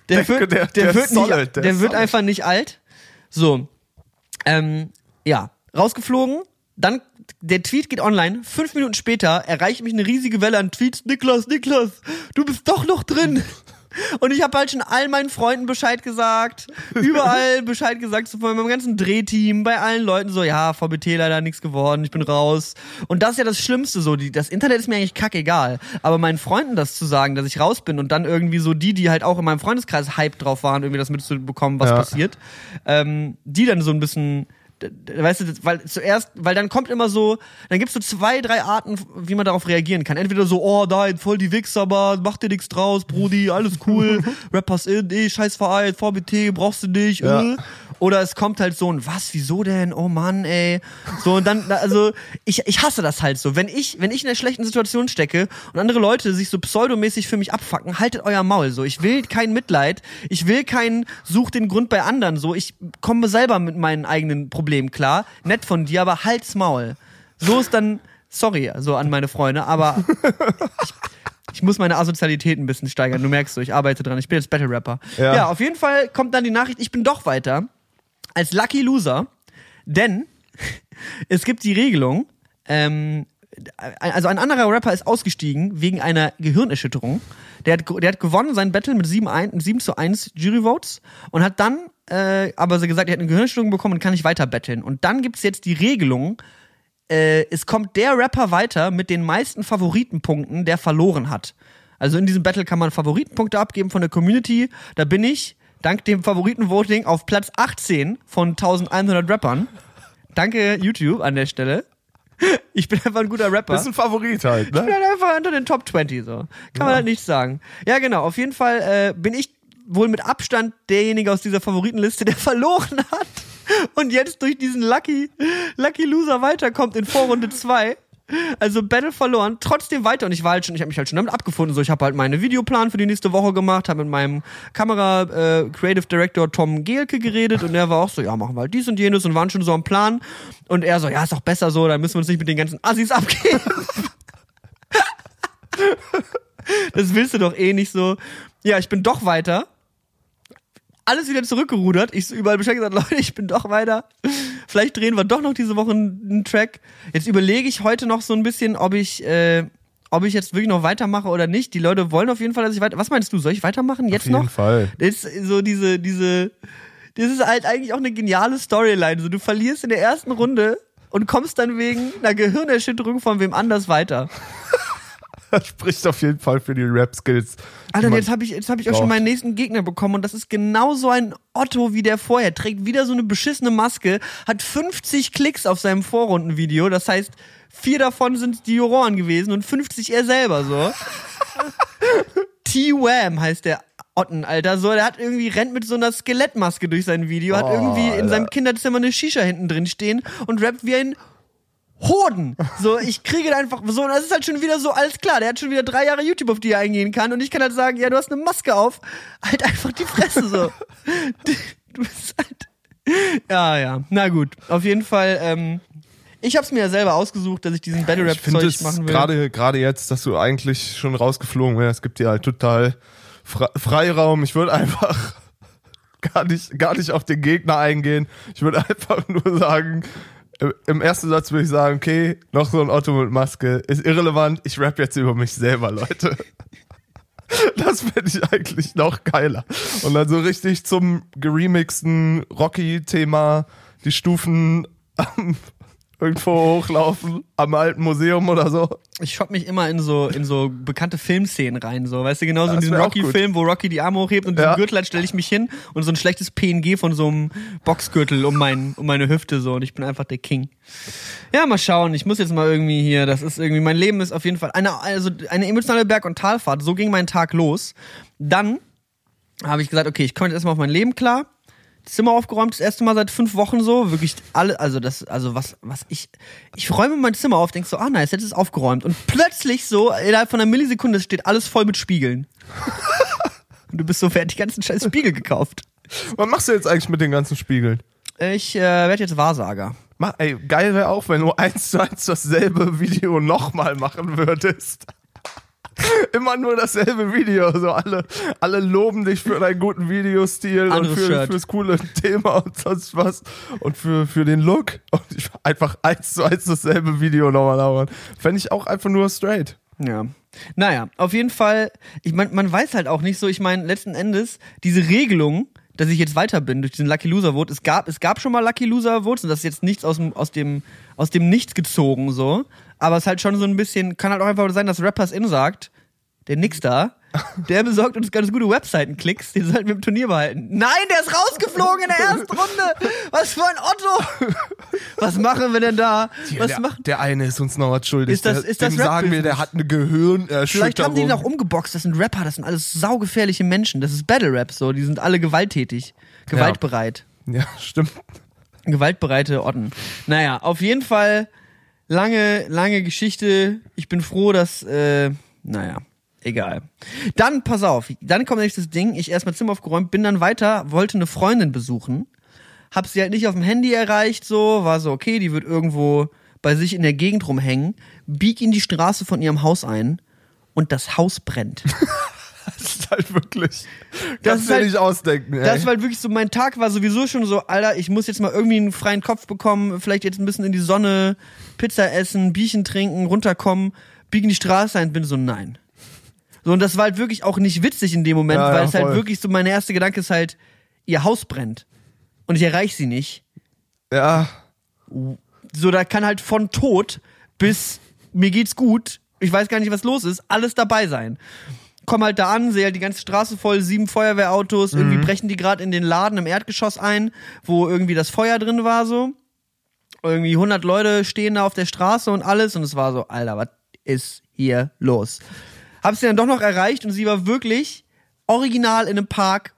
Der denke, wird, der, der, wird, ist solid, nicht, der, ist wird einfach nicht alt. So. Ähm, ja. Rausgeflogen. Dann, der Tweet geht online. Fünf Minuten später erreicht mich eine riesige Welle an Tweets. Niklas, Niklas, du bist doch noch drin. Und ich habe halt schon all meinen Freunden Bescheid gesagt, überall Bescheid gesagt, so von meinem ganzen Drehteam, bei allen Leuten so, ja, VBT leider nichts geworden, ich bin raus. Und das ist ja das Schlimmste so, die, das Internet ist mir eigentlich kackegal. Aber meinen Freunden das zu sagen, dass ich raus bin und dann irgendwie so die, die halt auch in meinem Freundeskreis hype drauf waren, irgendwie das mitzubekommen, was Ja. passiert, ähm, die dann so ein bisschen weißt du, weil zuerst, weil dann kommt immer so, dann gibt's so zwei, drei Arten, wie man darauf reagieren kann. Entweder so, oh, da, voll die Wichser, aber mach dir nichts draus, Brudi, alles cool, Rappers in, eh, scheiß Verein, VBT, brauchst du nicht, Ja. äh. Oder es kommt halt so ein, was, wieso denn? Oh Mann, ey. So, und dann, also, ich, ich hasse das halt so. Wenn ich, wenn ich in einer schlechten Situation stecke und andere Leute sich so pseudomäßig für mich abfacken, haltet euer Maul so. Ich will kein Mitleid. Ich will kein, such den Grund bei anderen so. Ich komme selber mit meinen eigenen Problemen klar. Nett von dir, aber halt's Maul. So ist dann, sorry, so an meine Freunde, aber ich, ich muss meine Asozialität ein bisschen steigern. Du merkst so, ich arbeite dran. Ich bin jetzt Battle Rapper. Ja. ja, auf jeden Fall kommt dann die Nachricht, ich bin doch weiter als Lucky Loser, denn es gibt die Regelung, ähm, also ein anderer Rapper ist ausgestiegen wegen einer Gehirnerschütterung. Der hat, der hat gewonnen sein Battle mit 7, 1, 7 zu 1 Juryvotes und hat dann äh, aber so gesagt, er hat eine Gehirnerschütterung bekommen und kann nicht weiter battlen. Und dann gibt's jetzt die Regelung, äh, es kommt der Rapper weiter mit den meisten Favoritenpunkten, der verloren hat. Also in diesem Battle kann man Favoritenpunkte abgeben von der Community. Da bin ich, dank dem Favoritenvoting, auf Platz 18 von 1100 Rappern. Danke YouTube an der Stelle. Ich bin einfach ein guter Rapper. Das ist ein Favorit halt, Ich bin ne? halt einfach unter den Top 20 so. Kann man halt nicht sagen. Ja, genau. Auf jeden Fall äh, bin ich wohl mit Abstand derjenige aus dieser Favoritenliste, der verloren hat und jetzt durch diesen Lucky, Lucky Loser weiterkommt in Vorrunde 2. Also Battle verloren, trotzdem weiter und ich war halt schon, ich habe mich halt schon damit abgefunden. So, ich habe halt meine Videoplan für die nächste Woche gemacht, habe mit meinem Kamera äh, Creative Director Tom Gehlke geredet und er war auch so, ja, machen wir halt dies und jenes und waren schon so am Plan und er so, ja, ist doch besser so, dann müssen wir uns nicht mit den ganzen Assis abgeben. Das willst du doch eh nicht so. Ja, ich bin doch weiter. Alles wieder zurückgerudert. Ich so überall Bescheid gesagt, Leute, ich bin doch weiter. Vielleicht drehen wir doch noch diese Woche einen Track. Jetzt überlege ich heute noch so ein bisschen, ob ich, äh, ob ich jetzt wirklich noch weitermache oder nicht. Die Leute wollen auf jeden Fall, dass ich weiter. Was meinst du? Soll ich weitermachen jetzt Auf jeden noch? Fall. Das ist so diese, diese. Das ist halt eigentlich auch eine geniale Storyline. So, du verlierst in der ersten Runde und kommst dann wegen einer Gehirnerschütterung von wem anders weiter. Das spricht auf jeden Fall für die Rap-Skills. Alter, jetzt habe ich, jetzt hab ich auch schon meinen nächsten Gegner bekommen und das ist genauso ein Otto wie der vorher. Trägt wieder so eine beschissene Maske, hat 50 Klicks auf seinem Vorrundenvideo. Das heißt, vier davon sind die Juroren gewesen und 50 er selber so. T-Wham heißt der Otten, Alter. So, der hat irgendwie, rennt mit so einer Skelettmaske durch sein Video, hat Oh, irgendwie in Alter. seinem Kinderzimmer eine Shisha hinten drin stehen und rappt wie ein Hoden. So, ich kriege einfach so, und das ist halt schon wieder so, alles klar, der hat schon wieder drei Jahre YouTube, auf die er eingehen kann, und ich kann halt sagen, ja, du hast eine Maske auf, halt einfach die Fresse so. Du bist halt. Ja, ja. Na gut. Auf jeden Fall, ähm, ich hab's mir ja selber ausgesucht, dass ich diesen Battle Ich finde Rap-Zeug es machen will. gerade gerade jetzt, dass du eigentlich schon rausgeflogen wärst, gibt dir halt total Fre Freiraum. Ich würde einfach gar nicht, gar nicht auf den Gegner eingehen. Ich würde einfach nur sagen, im- ersten Satz würde ich sagen, okay, noch so ein Otto mit Maske ist irrelevant. Ich rap jetzt über mich selber, Leute. Das fände ich eigentlich noch geiler. Und dann so richtig zum geremixten Rocky-Thema die Stufen irgendwo hochlaufen, am alten Museum oder so. Ich schopp mich immer in so, in so bekannte Filmszenen rein, so, weißt du, genauso in diesem Rocky-Film, wo Rocky die Arme hochhebt und Ja. diesen Gürtel stelle ich mich hin und so ein schlechtes PNG von so einem Boxgürtel um, mein, um meine Hüfte so und ich bin einfach der King. Ja, mal schauen, ich muss jetzt mal irgendwie hier, das ist irgendwie, mein Leben ist auf jeden Fall eine, also eine emotionale Berg- und Talfahrt, so ging mein Tag los. Dann habe ich gesagt, okay, ich komme jetzt erstmal auf mein Leben klar. Zimmer aufgeräumt, das erste Mal seit fünf Wochen so, wirklich alle, also das, also was, was ich, ich räume mein Zimmer auf, denk so, ah nice, jetzt ist es aufgeräumt und plötzlich so, innerhalb von einer Millisekunde steht alles voll mit Spiegeln. und du bist so fertig, die ganzen scheiß Spiegel gekauft. Was machst du jetzt eigentlich mit den ganzen Spiegeln? Ich äh, werde jetzt Wahrsager. Mach, ey, geil wäre auch, wenn du eins zu eins dasselbe Video nochmal machen würdest. Immer nur dasselbe Video. So alle, alle loben dich für deinen guten Videostil und für, Shirt. fürs coole Thema und sonst was. Und für, für den Look. Und ich einfach eins zu eins dasselbe Video nochmal machen. Fände ich auch einfach nur straight. Ja. Naja, auf jeden Fall, ich mein, man weiß halt auch nicht so, ich meine, letzten Endes, diese Regelung, dass ich jetzt weiter bin durch diesen Lucky Loser Vote, es gab, es gab schon mal Lucky Loser Votes und das ist jetzt nichts aus dem, aus dem, aus dem Nichts gezogen, so. Aber es ist halt schon so ein bisschen, kann halt auch einfach sein, dass Rappers In sagt, der Nix da, der besorgt uns ganz gute Webseitenklicks, den sollten wir im Turnier behalten. Nein, der ist rausgeflogen in der ersten Runde! Was für ein Otto! Was machen wir denn da? Was der, machen der eine ist uns noch was schuldig. Ist das- ist das dem sagen wir, der hat eine Gehirnerschütterung. Vielleicht haben die ihn auch umgeboxt, das sind Rapper, das sind alles saugefährliche Menschen. Das ist Battle Rap so, die sind alle gewalttätig, gewaltbereit. Ja, stimmt. Gewaltbereite Otten. Naja, auf jeden Fall lange, lange Geschichte. Ich bin froh, dass, äh, naja, egal. Dann, pass auf, dann kommt das Ding, ich erstmal Zimmer aufgeräumt, bin dann weiter, wollte eine Freundin besuchen, hab sie halt nicht auf dem Handy erreicht, so, war so, okay, die wird irgendwo bei sich in der Gegend rumhängen, bieg in die Straße von ihrem Haus ein und das Haus brennt. Das ist halt wirklich. Das Kannst du halt- nicht ausdenken, ey. Das war halt wirklich so, mein Tag war sowieso schon so, Alter, ich muss jetzt mal irgendwie einen freien Kopf bekommen, vielleicht jetzt ein bisschen in die Sonne, Pizza essen, Bierchen trinken, runterkommen, biegen die Straße ein, bin so, nein. So, und das war halt wirklich auch nicht witzig in dem Moment, Ja, weil ja, es halt wirklich so, mein erster Gedanke ist halt, ihr Haus brennt. Und ich erreiche sie nicht. ja. So, da kann halt von Tod bis mir geht's gut, ich weiß gar nicht, was los ist, alles dabei sein. Komm halt da an, sehe halt die ganze Straße voll, sieben Feuerwehrautos, irgendwie brechen die gerade in den Laden im Erdgeschoss ein, wo irgendwie das Feuer drin war so. Irgendwie 100 Leute stehen da auf der Straße und alles und es war so, Alter, was ist hier los? Hab sie dann doch noch erreicht und sie war wirklich original in einem Park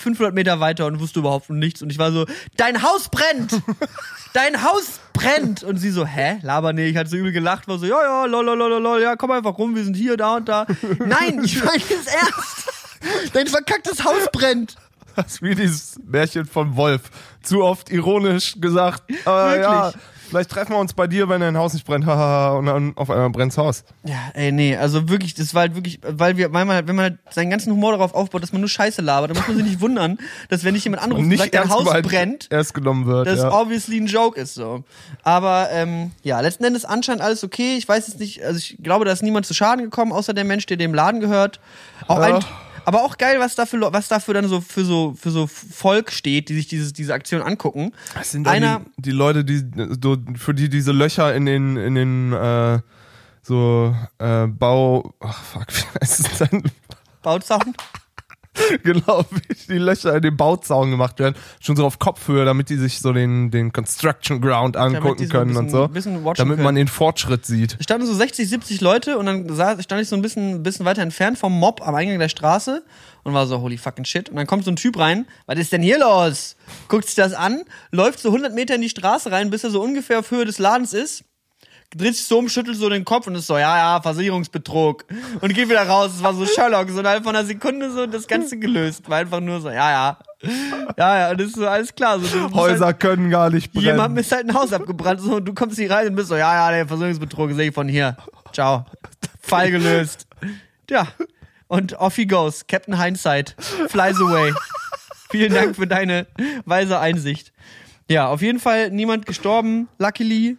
500 Meter weiter und wusste überhaupt nichts und ich war so, dein Haus brennt! Dein Haus brennt! Und sie so, hä? Laber nee, ich hatte so übel gelacht, war so, ja, ja, lol, lol, lol, lol, ja, komm einfach rum, wir sind hier, da und da. Nein, ich meine es ernst! Dein verkacktes Haus brennt! Das ist wie dieses Märchen von Wolf. Zu oft ironisch gesagt. Aber Wirklich. ja, Vielleicht treffen wir uns bei dir, wenn dein Haus nicht brennt. Und dann auf einmal brennt's Haus. Ja, ey, nee, also wirklich, das war halt wirklich, weil wir, weil man, halt- wenn man halt seinen ganzen Humor darauf aufbaut, dass man nur Scheiße labert, dann muss man sich nicht wundern, dass wenn dich jemand anruft und, sagt, dein Haus brennt, erst genommen wird. das ja. obviously ein Joke ist so. Aber ähm, ja, letzten Endes anscheinend alles okay. Ich weiß jetzt nicht, also ich glaube, da ist niemand zu Schaden gekommen, außer der Mensch, der dem Laden gehört. Auch Ja. ein, aber auch geil, was dafür, was dafür dann so für so für so Volk steht, die sich dieses, diese Aktion angucken. Das sind Einer, die, die Leute, die so, für die diese Löcher in den in den äh, so äh, Bau ach fuck, wie heißt es denn? Bauzaun. genau, wie die Löcher in den Bauzaun gemacht werden, schon so auf Kopfhöhe, damit die sich so den den Construction Ground angucken so können und bisschen- so, bisschen watchen damit können. man den Fortschritt sieht. Es standen so 60, 70 Leute und dann sah, stand ich so ein bisschen, bisschen weiter entfernt vom Mob am Eingang der Straße und war so, holy fucking shit. Und dann kommt so ein Typ rein, was ist denn hier los? Guckt sich das an, läuft so 100 Meter in die Straße rein, bis er so ungefähr auf Höhe des Ladens ist, dreht sich so um, schüttelt so den Kopf und ist so, ja, ja, Versicherungsbetrug. Und geht wieder raus. Es war so Sherlock, so innerhalb von einer Sekunde so das Ganze gelöst. War einfach nur so, ja, ja. Ja, ja, und das ist so alles klar. So, musst Häuser halt, können gar nicht brennen. Jemandem ist halt ein Haus abgebrannt so, und du kommst hier rein und bist so, ja, ja, der Versicherungsbetrug sehe ich von hier. Ciao. Fall gelöst. Ja. Und off he goes. Captain Hindsight. Flies away. Vielen Dank für deine weise Einsicht. Ja, auf jeden Fall niemand gestorben, luckily.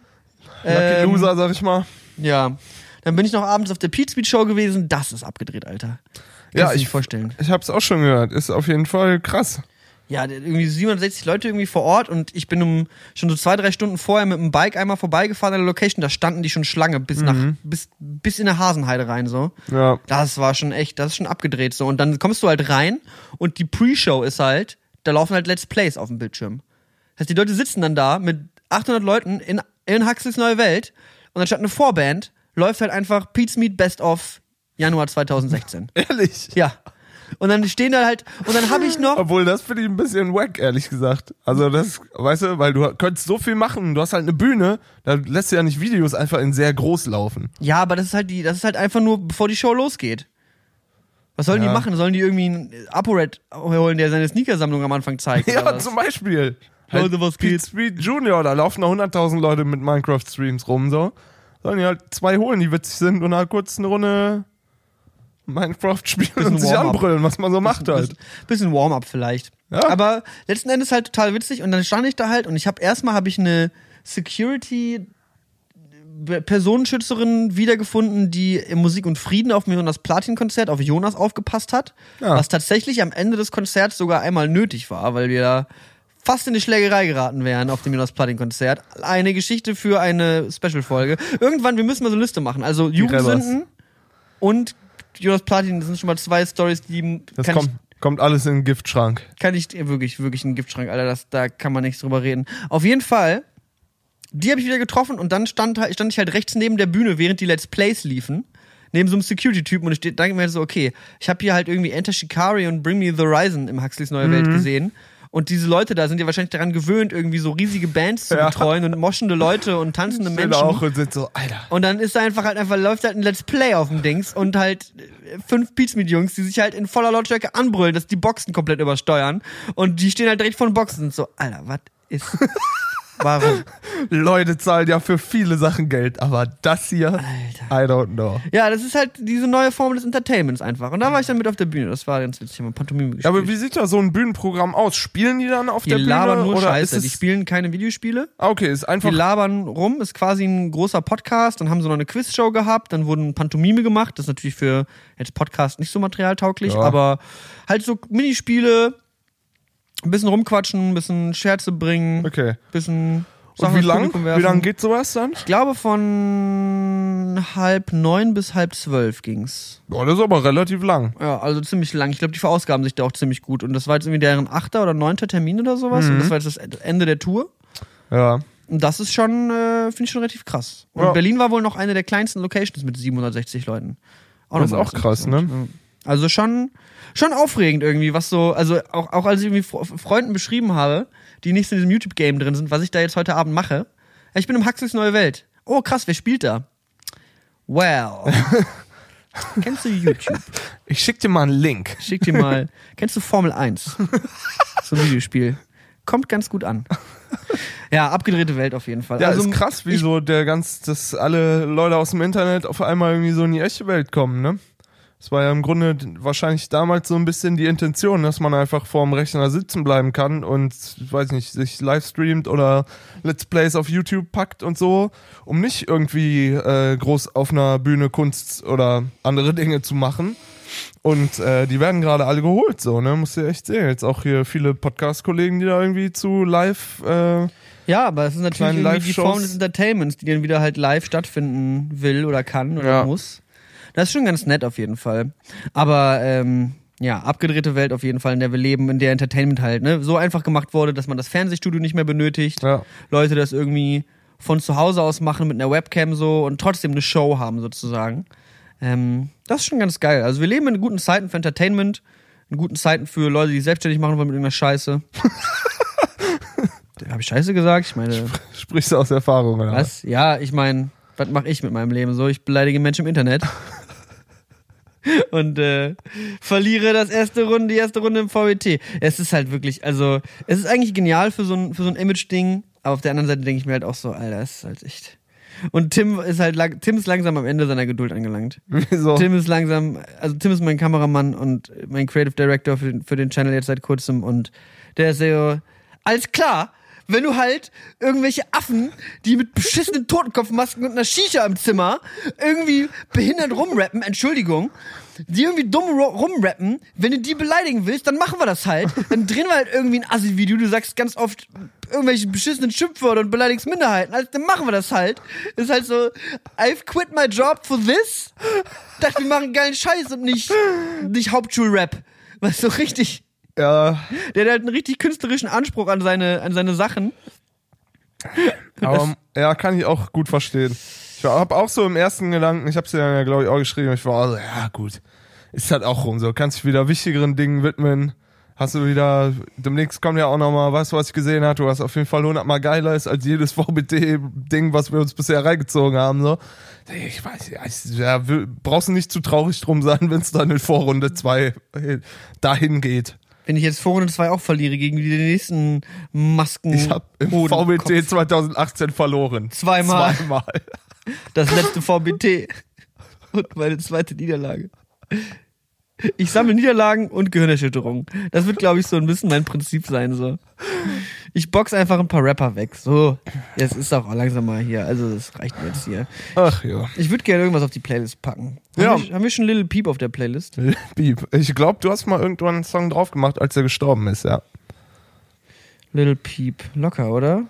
Lucky Ähm, Loser, sag ich mal. Ja. Dann bin ich noch abends auf der Pete Speed Show gewesen. Das ist abgedreht, Alter. Kannst Ja, ich- vorstellen. Ich hab's auch schon gehört. Ist auf jeden Fall krass. Ja, irgendwie 760 Leute irgendwie vor Ort und ich bin um schon so zwei, drei Stunden vorher mit dem Bike einmal vorbeigefahren an der Location. Da standen die schon Schlange bis nach, bis, bis in der Hasenheide rein, so. Ja. Das war schon echt, das ist schon abgedreht, so. Und dann kommst du halt rein und die Pre-Show ist halt, da laufen halt Let's Plays auf dem Bildschirm. Das heißt, die Leute sitzen dann da mit 800 Leuten in, in Huxleys Neue Welt und anstatt eine Vorband läuft halt einfach Pete's Meat Best of Januar 2016. Ehrlich. ja. Und dann stehen da halt, und dann habe ich noch, Obwohl, das finde ich ein bisschen wack, ehrlich gesagt. Also das, weißt du, weil du könntest so viel machen, du hast halt eine Bühne, da lässt du ja nicht Videos einfach in sehr groß laufen. Ja, aber das ist halt die, das ist halt einfach nur, bevor die Show losgeht. Was sollen Ja. die machen? Sollen die irgendwie einen ApoRed holen, der seine Sneakersammlung am Anfang zeigt? Ja, zum Beispiel. Leute, was Pete geht? Street Junior, da laufen noch 100.000 Leute mit Minecraft-Streams rum, so. Sollen die halt zwei holen, die witzig sind und halt kurz eine Runde Minecraft spielen Bisschen und sich anbrüllen, was man so macht halt. Bisschen, bisschen Warm-up vielleicht. Ja. Aber letzten Endes halt total witzig und dann stand ich da halt und ich habe erstmal habe ich eine Security Personenschützerin wiedergefunden, die im Musik und Frieden auf mir und das Platin-Konzert auf Jonas aufgepasst hat, Ja. was tatsächlich am Ende des Konzerts sogar einmal nötig war, weil wir da fast in die Schlägerei geraten wären auf dem Jonas Platin-Konzert. Eine Geschichte für eine Special-Folge. Irgendwann, wir müssen mal so eine Liste machen. Also Jugendsünden und Jonas Platin, das sind schon mal zwei Stories, die Das kann kommt, kommt alles in den Giftschrank. ich, kann ich wirklich, wirklich ein Giftschrank, Alter, das, da kann man nichts drüber reden. Auf jeden Fall, die habe ich wieder getroffen und dann stand, stand ich halt rechts neben der Bühne, während die Let's Plays liefen. Neben so einem Security-Typen und ich denke mir so, okay, ich habe hier halt irgendwie Enter Shikari und Bring Me the Horizon im Huxleys Neue Welt Mhm. gesehen. Und diese Leute da sind ja wahrscheinlich daran gewöhnt, irgendwie so riesige Bands zu Ja. betreuen und moschende Leute und tanzende Stehen Menschen. auch und sind so, Alter. Und dann ist da einfach halt einfach läuft halt ein Let's Play auf dem Dings und halt äh, fünf Pizmeet Jungs, die sich halt in voller Lautstärke anbrüllen, dass die Boxen komplett übersteuern und die stehen halt direkt vor den Boxen und so, Alter, was ist Warum? Leute zahlen ja für viele Sachen Geld, aber das hier, I don't know. Ja, das ist halt diese neue Form des Entertainments einfach. Und da war ich dann mit auf der Bühne. Das war ganz witzig. Ich habe Pantomime gespielt. Ja, aber wie sieht da so ein Bühnenprogramm aus? Spielen die dann auf die der Bühne? labern nur oder Scheiße. Die spielen keine Videospiele. Ah, okay, ist Die einfach. labern rum, ist quasi ein großer Podcast. Dann haben sie noch eine Quizshow gehabt, dann wurden Pantomime gemacht. Das ist natürlich für jetzt Podcast nicht so materialtauglich, Ja. aber halt so Minispiele, ein bisschen rumquatschen, ein bisschen Scherze bringen, ein Okay. bisschen Und Sachen wie ins lang? Wie lang geht sowas dann? Ich glaube von halb neun bis halb zwölf ging's. Boah, das ist aber relativ lang. Ja, also ziemlich lang. Ich glaube, die verausgaben sich da auch ziemlich gut. Und das war jetzt irgendwie deren achter oder neunter Termin oder sowas. Mhm. Und das war jetzt das Ende der Tour. Ja. Und das ist schon, äh, finde ich schon relativ krass. Und Ja. Berlin war wohl noch eine der kleinsten Locations mit 760 Leuten. Das ist auch krass, ne? Ja. Also schon, schon aufregend irgendwie, was so, also auch, auch als ich irgendwie Fre- Freunden beschrieben habe, die nicht in diesem YouTube-Game drin sind, was ich da jetzt heute Abend mache. Ich bin im Huxleys Neue Welt. Oh, krass, wer spielt da? Well. Kennst du YouTube? Ich schick dir mal einen Link. Schick dir mal. Kennst du Formel 1? So ein Videospiel. kommt ganz gut an. ja, abgedrehte Welt auf jeden Fall. Ja, also, ist krass, wie ich- so der ganz, dass alle Leute aus dem Internet auf einmal irgendwie so in die echte Welt kommen, ne? Das war ja im Grunde wahrscheinlich damals so ein bisschen die Intention, dass man einfach vorm Rechner sitzen bleiben kann und, ich weiß nicht, sich live streamt oder Let's Plays auf YouTube packt und so, um nicht irgendwie äh, groß auf einer Bühne Kunst oder andere Dinge zu machen. Und äh, die werden gerade alle geholt, so, ne? Musst du echt sehen. Jetzt auch hier viele Podcast-Kollegen, die da irgendwie zu live äh, Ja, aber es ist natürlich die. Form des Entertainments, die dann wieder halt live stattfinden will oder kann oder Ja. muss. Das ist schon ganz nett auf jeden Fall. Aber ähm, ja, abgedrehte Welt auf jeden Fall, in der wir leben, in der Entertainment halt ne, so einfach gemacht wurde, dass man das Fernsehstudio nicht mehr benötigt. ja. Leute das irgendwie von zu Hause aus machen mit einer Webcam so und trotzdem eine Show haben sozusagen. Ähm, das ist schon ganz geil. Also wir leben in guten Zeiten für Entertainment, in guten Zeiten für Leute, die sich selbstständig machen wollen mit irgendeiner Scheiße. Habe ich Scheiße gesagt? Ich meine, Sprichst du aus Erfahrung, oder? was? Ja, ich meine, was mache ich mit meinem Leben so? Ich beleidige Menschen im Internet. Und äh, verliere das erste Runde, die erste Runde im VWT. Es ist halt wirklich, also, es ist eigentlich genial für so ein, für so ein Image-Ding, aber auf der anderen Seite denke ich mir halt auch so, Alter, es ist halt echt. Und Tim ist halt lang, Tim ist langsam am Ende seiner Geduld angelangt. Wieso? Tim ist langsam, also Tim ist mein Kameramann und mein Creative Director für den, für den Channel jetzt seit kurzem und der ist so, alles klar, wenn du halt irgendwelche Affen, die mit beschissenen Totenkopfmasken und einer Shisha im Zimmer irgendwie behindert rumrappen, Entschuldigung, die irgendwie dumm ru- rumrappen, wenn du die beleidigen willst, dann machen wir das halt. Dann drehen wir halt irgendwie ein Assi-Video, du sagst ganz oft irgendwelche beschissenen Schimpfwörter und beleidigst Minderheiten, also dann machen wir das halt. Ist halt so, I've quit my job for this. Dachte, wir machen geilen Scheiß und nicht, nicht Hauptschulrap. Weißt du, richtig. Ja, Der hat halt einen richtig künstlerischen Anspruch an seine, an seine Sachen. aber, ja, kann ich auch gut verstehen. Ich habe auch so im ersten Gedanken, ich habe es ja, glaube ich, auch geschrieben, ich war so, ja gut, ist halt auch rum so, kannst dich wieder wichtigeren Dingen widmen. Hast du wieder, demnächst kommt ja auch nochmal, weißt du, was ich gesehen habe, du hast auf jeden Fall hundertmal geiler ist als jedes VBT-Ding, was wir uns bisher reingezogen haben, so. Ich weiß, ja, ich, ja brauchst du nicht zu traurig drum sein, wenn es dann in Vorrunde 2 dahin geht. Wenn ich jetzt Vorrunde 2 auch verliere gegen die nächsten Masken. Ich habe im VBT 2018 verloren. Zweimal. Zweimal. Das letzte VBT. Und meine zweite Niederlage. Ich sammle Niederlagen und Gehirnerschütterungen. Das wird, glaube ich, so ein bisschen mein Prinzip sein. So. Ich box einfach ein paar Rapper weg. So, jetzt ist auch langsam mal hier. Also, das reicht mir jetzt hier. Ach ja. Ich würde gerne irgendwas auf die Playlist packen. Haben, Ja. wir, haben wir schon Little Peep auf der Playlist? Beep. Ich glaube, du hast mal irgendwann einen Song drauf gemacht, als er gestorben ist, ja. Little Peep. Locker, oder?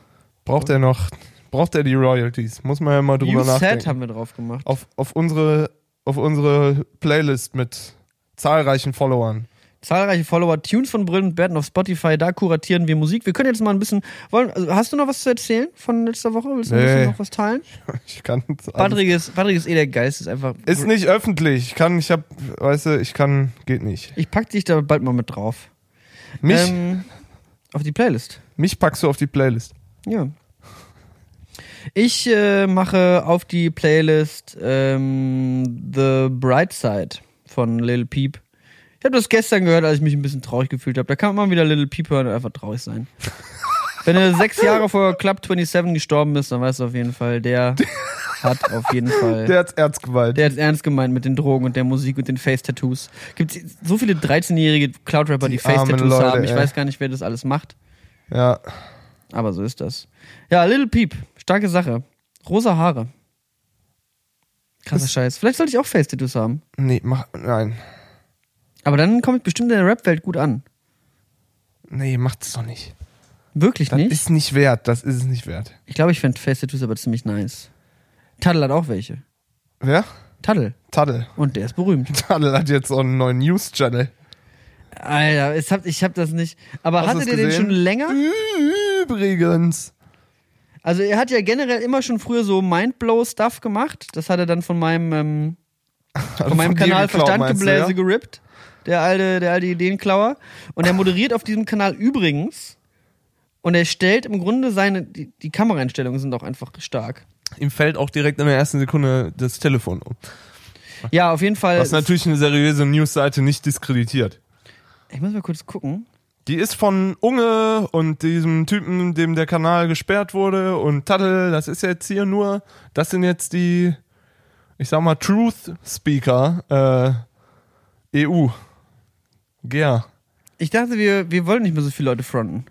Braucht er noch, braucht er die Royalties? Muss man ja mal drüber You nachdenken. haben wir drauf gemacht. Auf, auf, unsere, auf unsere Playlist mit zahlreichen Followern. Zahlreiche Follower, Tunes von Brillen und Berten auf Spotify, da kuratieren wir Musik. Wir können jetzt mal ein bisschen. Wollen, also hast du noch was zu erzählen von letzter Woche? Willst du ein Nee. bisschen noch was teilen? Ich kann Patrick ist, Patrick ist eh der Geist, ist einfach. ist nicht öffentlich. Ich kann, ich hab, weißt du, ich kann, geht nicht. Ich pack dich da bald mal mit drauf. Mich, Ähm, auf die Playlist. mich packst du auf die Playlist. Ja. Ich äh, mache auf die Playlist ähm, The Bright Side von Lil Peep. Ich habe das gestern gehört, als ich mich ein bisschen traurig gefühlt habe. Da kann man mal wieder Lil Peep hören und einfach traurig sein. Wenn er sechs Jahre vor Club 27 gestorben ist, dann weißt du auf jeden Fall, der hat auf jeden Fall. Der hat's ernst gemeint. Der hat es ernst gemeint mit den Drogen und der Musik und den Face-Tattoos. Gibt so viele 13-jährige Cloud-Rapper, die, Die Face-Tattoos haben. Ich ey. weiß gar nicht, wer das alles macht. ja. Aber so ist das. Ja, Little Peep. Starke Sache. Rosa Haare. Krasser Scheiß. Vielleicht sollte ich auch Face-Tattoos haben. Nee, mach, nein. Aber dann komme ich bestimmt in der Rap-Welt gut an. Nee, macht's doch nicht. Wirklich Das nicht? ist nicht wert. Das ist es nicht wert. Ich glaube, ich fände Face-Tattoos aber ziemlich nice. Taddle hat auch welche. Wer? Taddle. Taddel. Und der ist berühmt. Taddel hat jetzt so einen neuen News-Channel. Alter, es hab, ich hab das nicht. Aber Hast hattet ihr den gesehen? schon länger? Übrigens. Also er hat ja generell immer schon früher so Mindblow-Stuff gemacht. Das hat er dann von meinem, ähm, von meinem Kanal geklaut, meinst du, Verstandgebläse ja? gerippt. Der alte, der alte Ideenklauer. Und er moderiert auf diesem Kanal übrigens. Und er stellt im Grunde seine, die, die Kameraeinstellungen sind auch einfach stark. Ihm fällt auch direkt in der ersten Sekunde das Telefon um. Ja, auf jeden Fall. Was natürlich eine seriöse News-Seite nicht diskreditiert. ich muss mal kurz gucken. Die ist von Unge und diesem Typen, dem der Kanal gesperrt wurde und Taddel, das ist jetzt hier nur, das sind jetzt die, ich sag mal, Truth Speaker äh, EU. Gea. Ich dachte, wir, wir wollen nicht mehr so viele Leute fronten.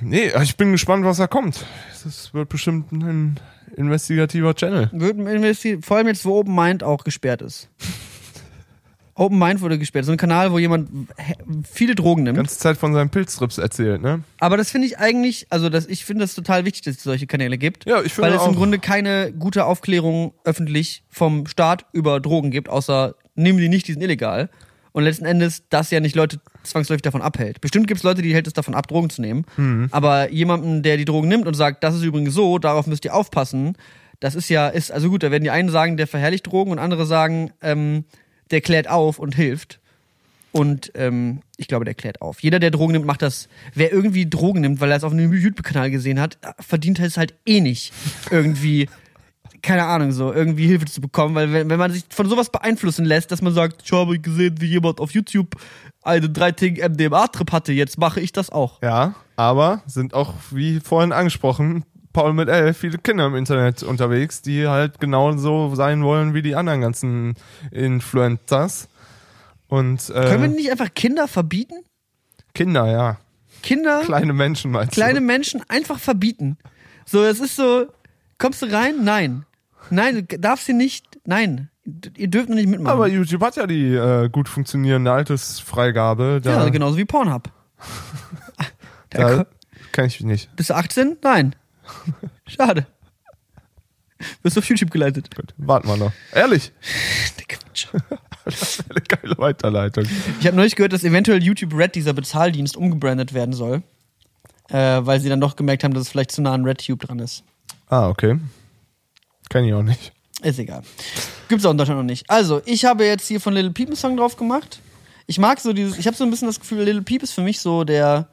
Nee, ich bin gespannt, was da kommt. Das wird bestimmt ein investigativer Channel. Wird investi- Vor allem jetzt, wo Open Mind auch gesperrt ist. Open Mind wurde gesperrt. So ein Kanal, wo jemand viele Drogen nimmt. Ganze Zeit von seinen Pilztrips erzählt, ne? Aber das finde ich eigentlich, also das, ich finde das total wichtig, dass es solche Kanäle gibt. Ja, ich finde Weil es auch. im Grunde keine gute Aufklärung öffentlich vom Staat über Drogen gibt, außer nehmen die nicht, die sind illegal. Und letzten Endes das ja nicht Leute zwangsläufig davon abhält. Bestimmt gibt es Leute, die hält es davon ab, Drogen zu nehmen. Mhm. Aber jemanden, der die Drogen nimmt und sagt, das ist übrigens so, darauf müsst ihr aufpassen, das ist ja, ist, also gut, da werden die einen sagen, der verherrlicht Drogen und andere sagen, ähm, der klärt auf und hilft. Und ähm, ich glaube, der klärt auf. Jeder, der Drogen nimmt, macht das. Wer irgendwie Drogen nimmt, weil er es auf einem YouTube-Kanal gesehen hat, verdient es halt eh nicht irgendwie, keine Ahnung, so irgendwie Hilfe zu bekommen. Weil wenn, wenn man sich von sowas beeinflussen lässt, dass man sagt, ich habe gesehen, wie jemand auf YouTube einen dreitägigen MDMA-Trip hatte, jetzt mache ich das auch. Ja, aber sind auch, wie vorhin angesprochen, Paul mit L, viele Kinder im Internet unterwegs, die halt genauso sein wollen wie die anderen ganzen Influencers. Und äh, Können wir nicht einfach Kinder verbieten? Kinder, ja. Kinder, kleine, Kleine Menschen meinst du? Menschen einfach verbieten. So, es ist so, kommst du rein? Nein. Nein, du darfst sie nicht, nein. Ihr dürft noch nicht mitmachen. Aber YouTube hat ja die äh, gut funktionierende Altersfreigabe. Da, Ja, genauso wie Pornhub. Da kann ich nicht. Bist du 18? Nein. Schade. Wirst auf YouTube geleitet. Gut, warten wir noch. Ehrlich, Quatsch. das wäre eine geile Weiterleitung. Ich habe neulich gehört, dass eventuell YouTube Red, dieser Bezahldienst, umgebrandet werden soll. Äh, weil sie dann doch gemerkt haben, dass es vielleicht zu nah an RedTube dran ist. Ah, okay. Kenn ich auch nicht. Ist egal. Gibt's auch in Deutschland noch nicht. Also, ich habe jetzt hier von Little Peep einen Song drauf gemacht. Ich mag so dieses, ich habe so ein bisschen das Gefühl, Little Peep ist für mich so der.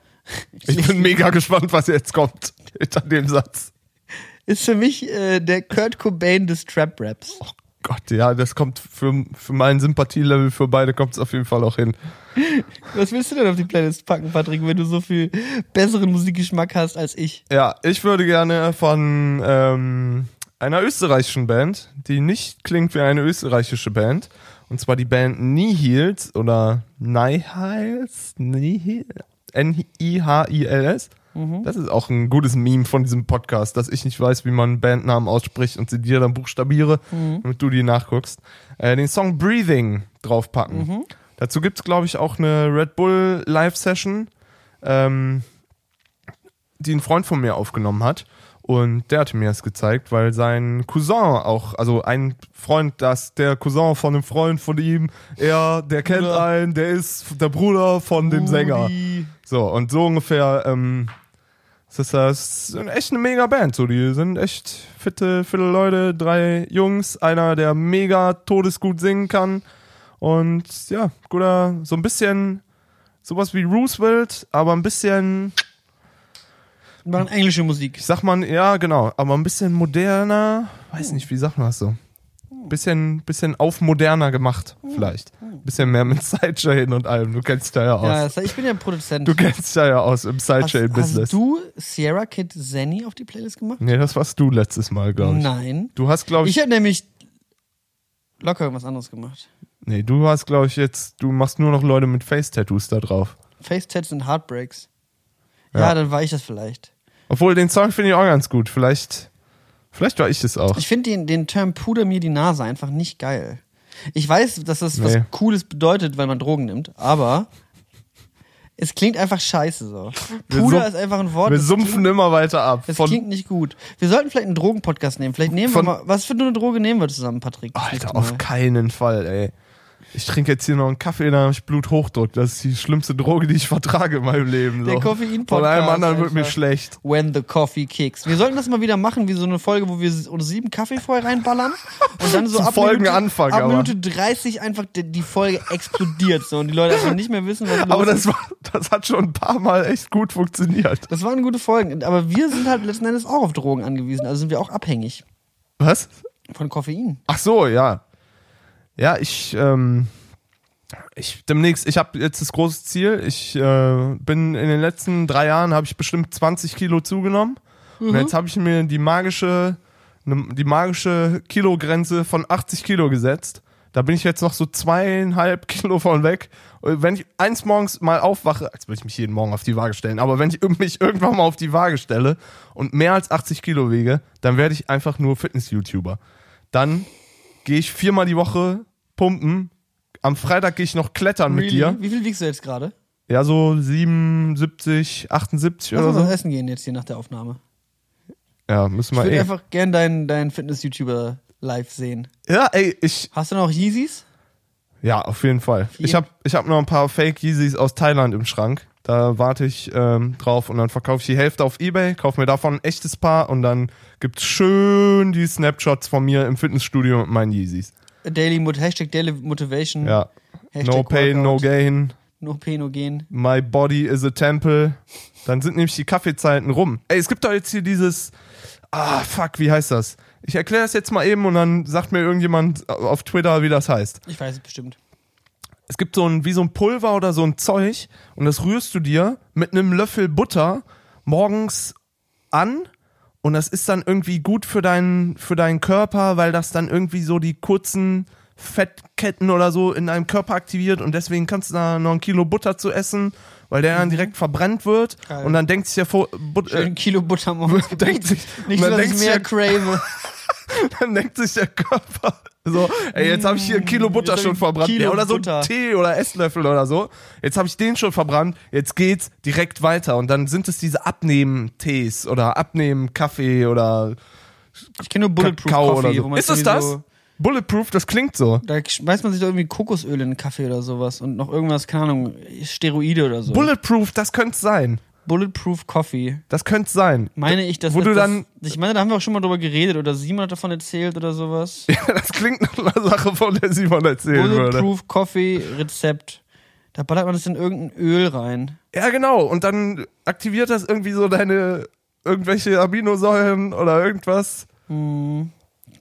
Ich bin mega gespannt, was jetzt kommt hinter dem Satz. ist für mich äh, der Kurt Cobain des Trap Raps. Oh Gott, ja, das kommt für, für mein Sympathielevel für beide kommt es auf jeden Fall auch hin. Was willst du denn auf die Playlist packen, Patrick, wenn du so viel besseren Musikgeschmack hast als ich? Ja, ich würde gerne von ähm, einer österreichischen Band, die nicht klingt wie eine österreichische Band, und zwar die Band Nihils oder Nihils, Nihil, N-I-H-I-L-S. Das ist auch ein gutes Meme von diesem Podcast, dass ich nicht weiß, wie man Bandnamen ausspricht und sie dir dann buchstabiere, damit du die nachguckst. Äh, den Song Breathing draufpacken. Dazu gibt's glaube ich, auch eine Red Bull Live-Session. Ähm, die ein Freund von mir aufgenommen hat. Und der hatte mir das gezeigt, weil sein Cousin auch, also ein Freund, das der Cousin von einem Freund von ihm, er, der kennt Bruder. einen, der ist der Bruder von dem Sänger. So, und so ungefähr, ähm, das ist das ist echt eine mega Band. So, die sind echt fitte, fitte Leute, drei Jungs, einer, der mega todesgut singen kann. Und ja, guter, so ein bisschen sowas wie Roosevelt, aber ein bisschen Machen englische Musik. ich sag mal, ja, genau, aber ein bisschen moderner, weiß nicht, wie sagt man das so? Bisschen, bisschen auf moderner gemacht, vielleicht. Bisschen mehr mit Sidechain und allem. Du kennst dich da ja aus. Ja, ich bin ja Produzent. Du kennst dich da ja aus im hast, hast Sidechain-Business. du Sierra Kid Zenny auf die Playlist gemacht? Nee, das warst du letztes Mal, glaube ich. Nein. Du hast, glaube ich, Ich hätte nämlich locker irgendwas anderes gemacht. nee, du hast, glaube ich, jetzt, du machst nur noch Leute mit Face-Tattoos da drauf. Face-Tats und Heartbreaks. Ja. Ja. dann war ich das vielleicht. Obwohl, den Song finde ich auch ganz gut. Vielleicht, vielleicht war ich das auch. Ich finde den, den Term Puder mir die Nase einfach nicht geil. Ich weiß, dass das was Nee. Cooles bedeutet, weil man Drogen nimmt, aber es klingt einfach scheiße so. Puder ist einfach ein Wort. Wir sumpfen klingt, immer weiter ab. das Von, klingt nicht gut. Wir sollten vielleicht einen Drogenpodcast nehmen. Vielleicht nehmen wir mal. Was für eine Droge nehmen wir zusammen, Patrick? Alter, auf keinen Fall, ey. Ich trinke jetzt hier noch einen Kaffee, dann habe ich Bluthochdruck. Das ist die schlimmste Droge, die ich vertrage in meinem Leben. So. Der Koffein-Podcast Von allem anderen wird mir schlecht. When the coffee kicks. Wir sollten das mal wieder machen, wie so eine Folge, wo wir uns sieben Kaffee vorher reinballern und dann so ab, Minute, Anfang, ab. Minute 30 einfach die, die Folge explodiert so und die Leute einfach nicht mehr wissen, was los Aber das, ist. war, das hat schon ein paar Mal echt gut funktioniert. Das waren gute Folgen, aber wir sind halt letzten Endes auch auf Drogen angewiesen, also sind wir auch abhängig Was? von Koffein. Ach so, ja. Ja, ich, ähm, Ich demnächst, ich habe jetzt das große Ziel. Ich äh, bin in den letzten drei Jahren habe ich bestimmt 20 Kilo zugenommen. Und jetzt habe ich mir die magische, ne, die magische Kilogrenze von 80 Kilo gesetzt. Da bin ich jetzt noch so zweieinhalb Kilo von weg. Und Wenn ich eins morgens mal aufwache, als würde ich mich jeden Morgen auf die Waage stellen, aber wenn ich mich irgendwann mal auf die Waage stelle und mehr als 80 Kilo wege, dann werde ich einfach nur Fitness-YouTuber. Dann gehe ich viermal die Woche pumpen. Am Freitag gehe ich noch klettern mit Really? dir. Wie viel wiegst du jetzt gerade? Ja, so 77, 78 Lass oder so. essen gehen jetzt hier nach der Aufnahme. Ja, müssen Ich wir würde eh. einfach gern deinen deinen Fitness-YouTuber live sehen. Ja, ey, ich. Hast du noch Yeezys? Ja, auf jeden Fall. Vier. Ich habe ich hab noch ein paar Fake Yeezys aus Thailand im Schrank. Da warte ich ähm, drauf und dann verkaufe ich die Hälfte auf Ebay, kaufe mir davon ein echtes Paar und dann gibt's schön die Snapshots von mir im Fitnessstudio mit meinen Yeezys. Daily Mot Hashtag Daily Motivation. Ja. Hashtag no pain, no Workout. gain. No pain, no gain. My body is a temple. Dann sind nämlich die Kaffeezeiten rum. Ey, es gibt doch jetzt hier dieses. Ah, fuck, wie heißt das? Ich erkläre das jetzt mal eben und dann sagt mir irgendjemand auf Twitter, wie das heißt. Ich weiß es bestimmt. Es gibt so ein, wie so ein Pulver oder so ein Zeug und das rührst du dir mit einem Löffel Butter morgens an und das ist dann irgendwie gut für deinen, für deinen Körper, weil das dann irgendwie so die kurzen Fettketten oder so in deinem Körper aktiviert und deswegen kannst du da noch ein Kilo Butter zu essen, weil der dann direkt verbrannt wird Geil. und dann denkt sich der vor, But, äh, ein Kilo Butter morgens. denkt sich, Nicht dass ich mehr der crave. dann denkt sich der Körper so, ey, jetzt habe ich hier ein Kilo Butter schon verbrannt. Kilo ja, oder so Butter. Tee oder Esslöffel oder so. Jetzt habe ich den schon verbrannt. Jetzt geht's direkt weiter. Und dann sind es diese Abnehmen-Tees oder Abnehmen-Kaffee oder Ich kenne nur Bulletproof Kakao Coffee. oder wo so. man Ist es das? Bulletproof, das klingt so. Da schmeißt man sich doch irgendwie Kokosöl in den Kaffee oder sowas und noch irgendwas, keine Ahnung, Steroide oder so. Bulletproof, das könnte sein. Bulletproof Coffee. Das könnte sein. Meine ich, dass Wo das, du das, dann- Ich meine, da haben wir auch schon mal drüber geredet oder Simon hat davon erzählt oder sowas. Ja, das klingt nach einer Sache, von der Simon erzählen würde. Bulletproof Coffee Rezept. Da ballert man das in irgendein Öl rein. Ja, genau. Und dann aktiviert das irgendwie so deine irgendwelche Aminosäuren oder irgendwas. Das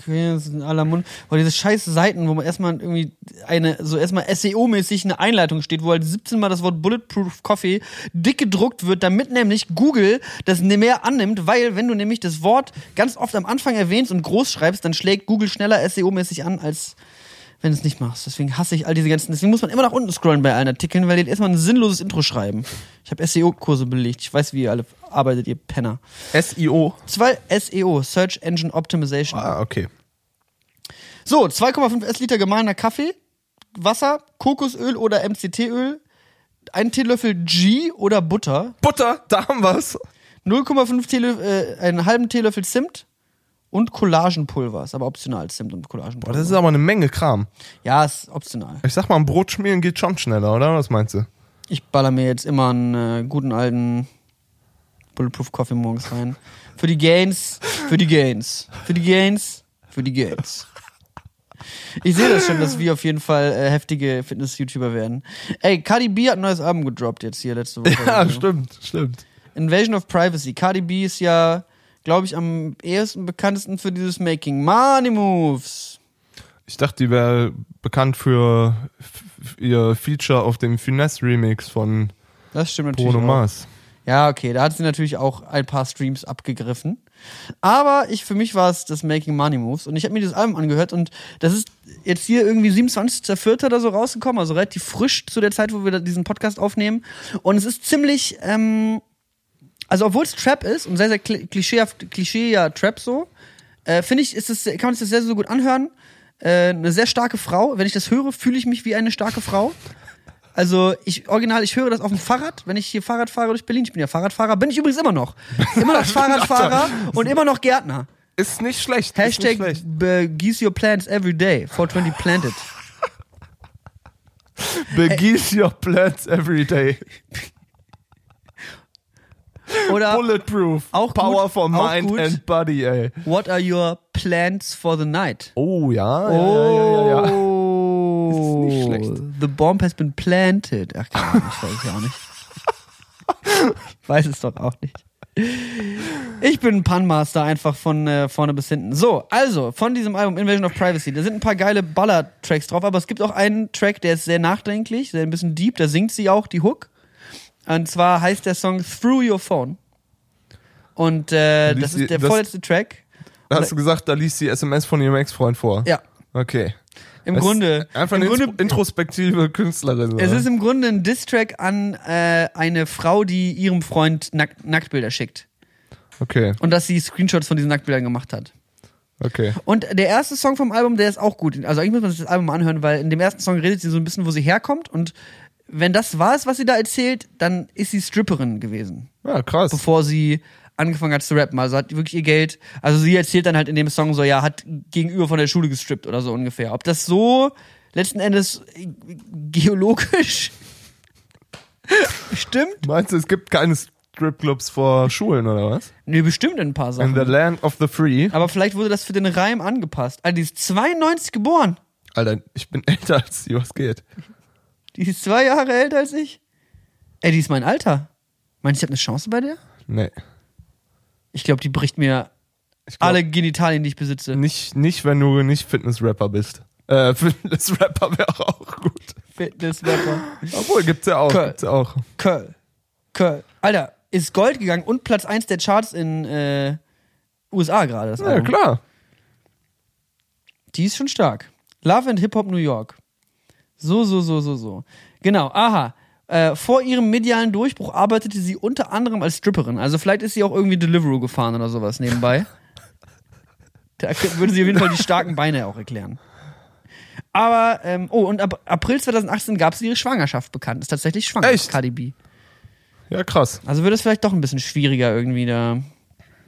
in aller Mund. Boah, diese scheiß Seiten, wo man erstmal irgendwie eine, so erstmal SEO-mäßig eine Einleitung steht, wo halt 17 Mal das Wort Bulletproof Coffee dick gedruckt wird, damit nämlich Google das ne- mehr annimmt, weil wenn du nämlich das Wort ganz oft am Anfang erwähnst und groß schreibst, dann schlägt Google schneller SEO-mäßig an, als wenn du es nicht machst. Deswegen hasse ich all diese ganzen, deswegen muss man immer nach unten scrollen bei allen Artikeln, weil die erstmal ein sinnloses Intro schreiben. Ich habe SEO-Kurse belegt. Ich weiß, wie ihr alle arbeitet, ihr Penner. SEO. Zwei SEO, Search Engine Optimization. Ah, okay. So, 2,5 Essliter gemahlener Kaffee, Wasser, Kokosöl oder MCT-Öl, ein Teelöffel G oder Butter, Butter, da haben wir's. 0,5 Teelöffel, äh, einen halben Teelöffel Zimt und Collagenpulver. Ist aber optional, Zimt und Collagenpulver. Boah, das ist aber eine Menge Kram. ja, ist optional. Ich sag mal, ein Brot schmieren geht schon schneller, oder? Was meinst du? Ich baller mir jetzt immer einen äh, guten alten Bulletproof Coffee morgens rein. Für die Gains, für die Gains, für die Gains, für die Gains. Ich sehe das schon, dass wir auf jeden Fall äh, heftige Fitness-YouTuber werden. Ey, Cardi B hat ein neues Album gedroppt jetzt hier letzte Woche. Ja, stimmt, stimmt. Invasion of Privacy. Cardi B ist ja, glaube ich, am ehesten bekanntesten für dieses Making Money Moves. Ich dachte, die wäre bekannt für ihr Feature auf dem Finesse-Remix von Das stimmt natürlich. Bruno. Mars. Ja, okay, da hat sie natürlich auch ein paar Streams abgegriffen. Aber ich, für mich war es das Making Money Moves und ich habe mir das Album angehört und das ist jetzt hier irgendwie 27.04. oder so rausgekommen, also relativ frisch zu der Zeit, wo wir diesen Podcast aufnehmen. Und es ist ziemlich, ähm, also obwohl es Trap ist und sehr, sehr kli- klischeehaft, klischee ja Trap so, äh, finde ich, ist es, kann man sich das sehr, sehr gut anhören. Äh, eine sehr starke Frau. Wenn ich das höre, fühle ich mich wie eine starke Frau. Also ich original, ich höre das auf dem Fahrrad, wenn ich hier Fahrrad fahre durch Berlin. Ich bin ja Fahrradfahrer, bin ich übrigens immer noch. Immer noch Fahrradfahrer und immer noch Gärtner. Ist nicht schlecht. ist nicht Hashtag schlecht. begieß your plants every day. 420 planted. Begieß your plants every day. Oder Bulletproof. Auch Power gut, for auch mind gut. and body, ey. what are your plans for the night? Oh, ja. ja, ja, ja, ja, ja. Oh, nicht schlecht. The bomb has been planted. Ach, keine Ahnung, ich weiß es ja auch nicht. Ich weiß es doch auch nicht. Ich bin ein Punmaster einfach von äh, vorne bis hinten. So, also von diesem Album Invasion of Privacy, da sind ein paar geile Baller-Tracks drauf, aber es gibt auch einen Track, der ist sehr nachdenklich, sehr ein bisschen deep, da singt sie auch die Hook. Und zwar heißt der Song Through Your Phone. Und äh, das sie- ist der das- vorletzte Track. Hast du gesagt, da liest die SMS von ihrem Ex-Freund vor? Ja, Okay. im Das Grunde. Einfach im eine Grunde Intro- introspektive Künstlerin. Es oder? ist im Grunde ein Diss-Track an äh, eine Frau, die ihrem Freund Nack Nacktbilder schickt. okay, Und dass sie Screenshots von diesen Nacktbildern gemacht hat. okay. Und der erste Song vom Album, der ist auch gut. Also eigentlich muss man sich das Album anhören, weil in dem ersten Song redet sie so ein bisschen, wo sie herkommt. Und wenn das wahr ist, was sie da erzählt, dann ist sie Stripperin gewesen, Ja, krass. bevor sie angefangen hat zu rappen. Also hat wirklich ihr Geld. Also sie erzählt dann halt in dem Song so, ja, hat gegenüber von der Schule gestrippt oder so ungefähr. Ob das so letzten Endes geologisch stimmt? Meinst du, es gibt keine Stripclubs vor Schulen oder was? Nee, bestimmt in ein paar In Sachen. the land of the free. Aber vielleicht wurde das für den Reim angepasst. Also die ist 92 geboren. Alter, ich bin älter als sie, was geht? Die ist zwei Jahre älter als ich. Ey, die ist mein Alter. Meinst du, ich habe eine Chance bei der? Nee. Ich glaube, die bricht mir glaub, alle Genitalien, die ich besitze. nicht, nicht, wenn du nicht Fitness-Rapper bist. Äh, Fitness-Rapper wäre auch gut. Fitnessrapper. Obwohl, gibt's ja auch. Köln. Gibt's ja auch. Curl. Curl. Alter, ist Gold gegangen und Platz 1 der Charts in äh, USA gerade. Ja, Album. klar. Die ist schon stark. Love and Hip Hop New York. So, so, so, so, so. Genau, aha. Äh, vor ihrem medialen Durchbruch arbeitete sie unter anderem als Stripperin. Also vielleicht ist sie auch irgendwie Deliveroo gefahren oder sowas nebenbei. da würde sie auf jeden Fall die starken Beine auch erklären. Aber, ähm, oh, und ab April 2018 gab sie ihre Schwangerschaft bekannt. Ist tatsächlich schwanger, Echt? Cardi B. Ja, krass. Also wird es vielleicht doch ein bisschen schwieriger irgendwie da,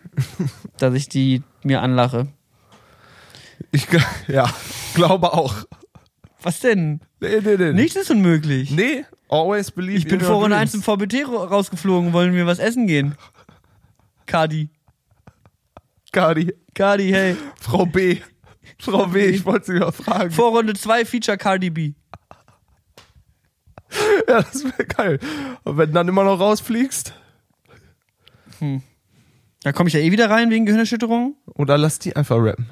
dass ich die mir anlache. Ich, ja, glaube auch. Was denn? Nee, nee, nee. Nichts ist unmöglich. Nee, always believe Ich bin in vor dreams. 1 im VBT ra- rausgeflogen, wollen wir was essen gehen. Cardi. Cardi. Cardi, hey. Frau B. Frau B, ich wollte Sie mal fragen. Vor Runde 2 Feature Cardi B. Ja, das wäre geil. Und wenn du dann immer noch rausfliegst, Da komme ich ja eh wieder rein wegen Gehirnerschütterung. oder lass die einfach rappen.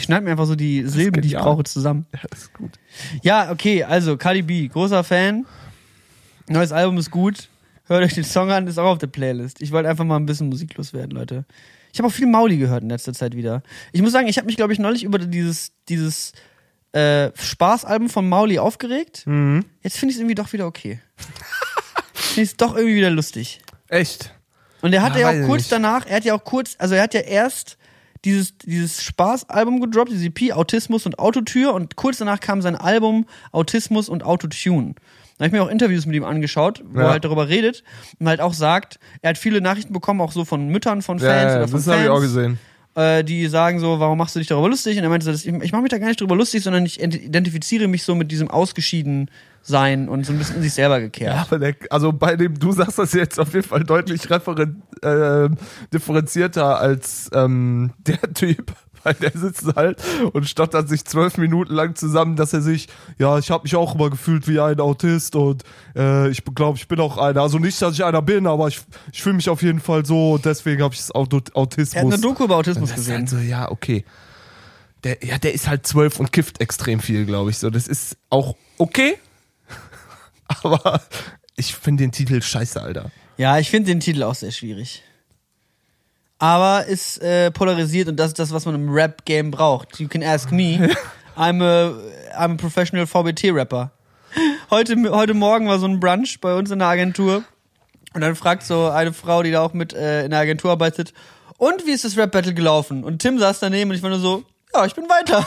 Ich schneide mir einfach so die Silben, die ich brauche, zusammen. Ja, das ist gut. Ja, okay, also Cardi B, großer Fan. Neues Album ist gut. Hört euch den Song an, ist auch auf der Playlist. Ich wollte einfach mal ein bisschen musiklos werden, Leute. Ich habe auch viel Mauli gehört in letzter Zeit wieder. Ich muss sagen, ich habe mich, glaube ich, neulich über dieses, dieses äh, Spaßalbum von Mauli aufgeregt. Mhm. Jetzt finde ich es irgendwie doch wieder okay. finde ich es doch irgendwie wieder lustig. Echt? Und er hatte Ja, auch kurz nicht. danach, er hat ja auch kurz, also er hat ja erst dieses, dieses Spaßalbum gedroppt, diese EP, Autismus und Autotür, und kurz danach kam sein Album Autismus und Autotune. Da habe ich mir auch Interviews mit ihm angeschaut, wo Ja. er halt darüber redet und halt auch sagt, er hat viele Nachrichten bekommen, auch so von Müttern von Fans Ja, ja, oder von das habe Fans ich auch gesehen. Äh, die sagen so, warum machst du dich darüber lustig? Und er meinte so, ich, ich mache mich da gar nicht darüber lustig, sondern ich ent- identifiziere mich so mit diesem ausgeschieden sein und so ein bisschen in sich selber gekehrt. Ja, aber der, also bei dem, du sagst das jetzt auf jeden Fall deutlich referen, äh, differenzierter als ähm, der Typ, weil der sitzt halt und stottert sich zwölf Minuten lang zusammen, dass er sich, ja, ich habe mich auch immer gefühlt wie ein Autist und äh, ich glaube, ich bin auch einer. Also nicht, dass ich einer bin, aber ich, ich fühle mich auf jeden Fall so und deswegen habe ich das Autismus. Er hat eine Doku über Autismus gesehen. halt so, ja, okay. Der, ja, der ist halt zwölf und kifft extrem viel, glaube ich. So, das ist auch okay. Aber ich finde den Titel scheiße, Alter. Ja, ich finde den Titel auch sehr schwierig. Aber ist äh, polarisiert und das ist das, was man im Rap-Game braucht. You can ask me. I'm a, I'm a professional VBT-Rapper. Heute, heute Morgen war so ein Brunch bei uns in der Agentur. Und dann fragt so eine Frau, die da auch mit äh, in der Agentur arbeitet, und wie ist das Rap-Battle gelaufen? Und Tim saß daneben und ich war nur so, ja, ich bin weiter.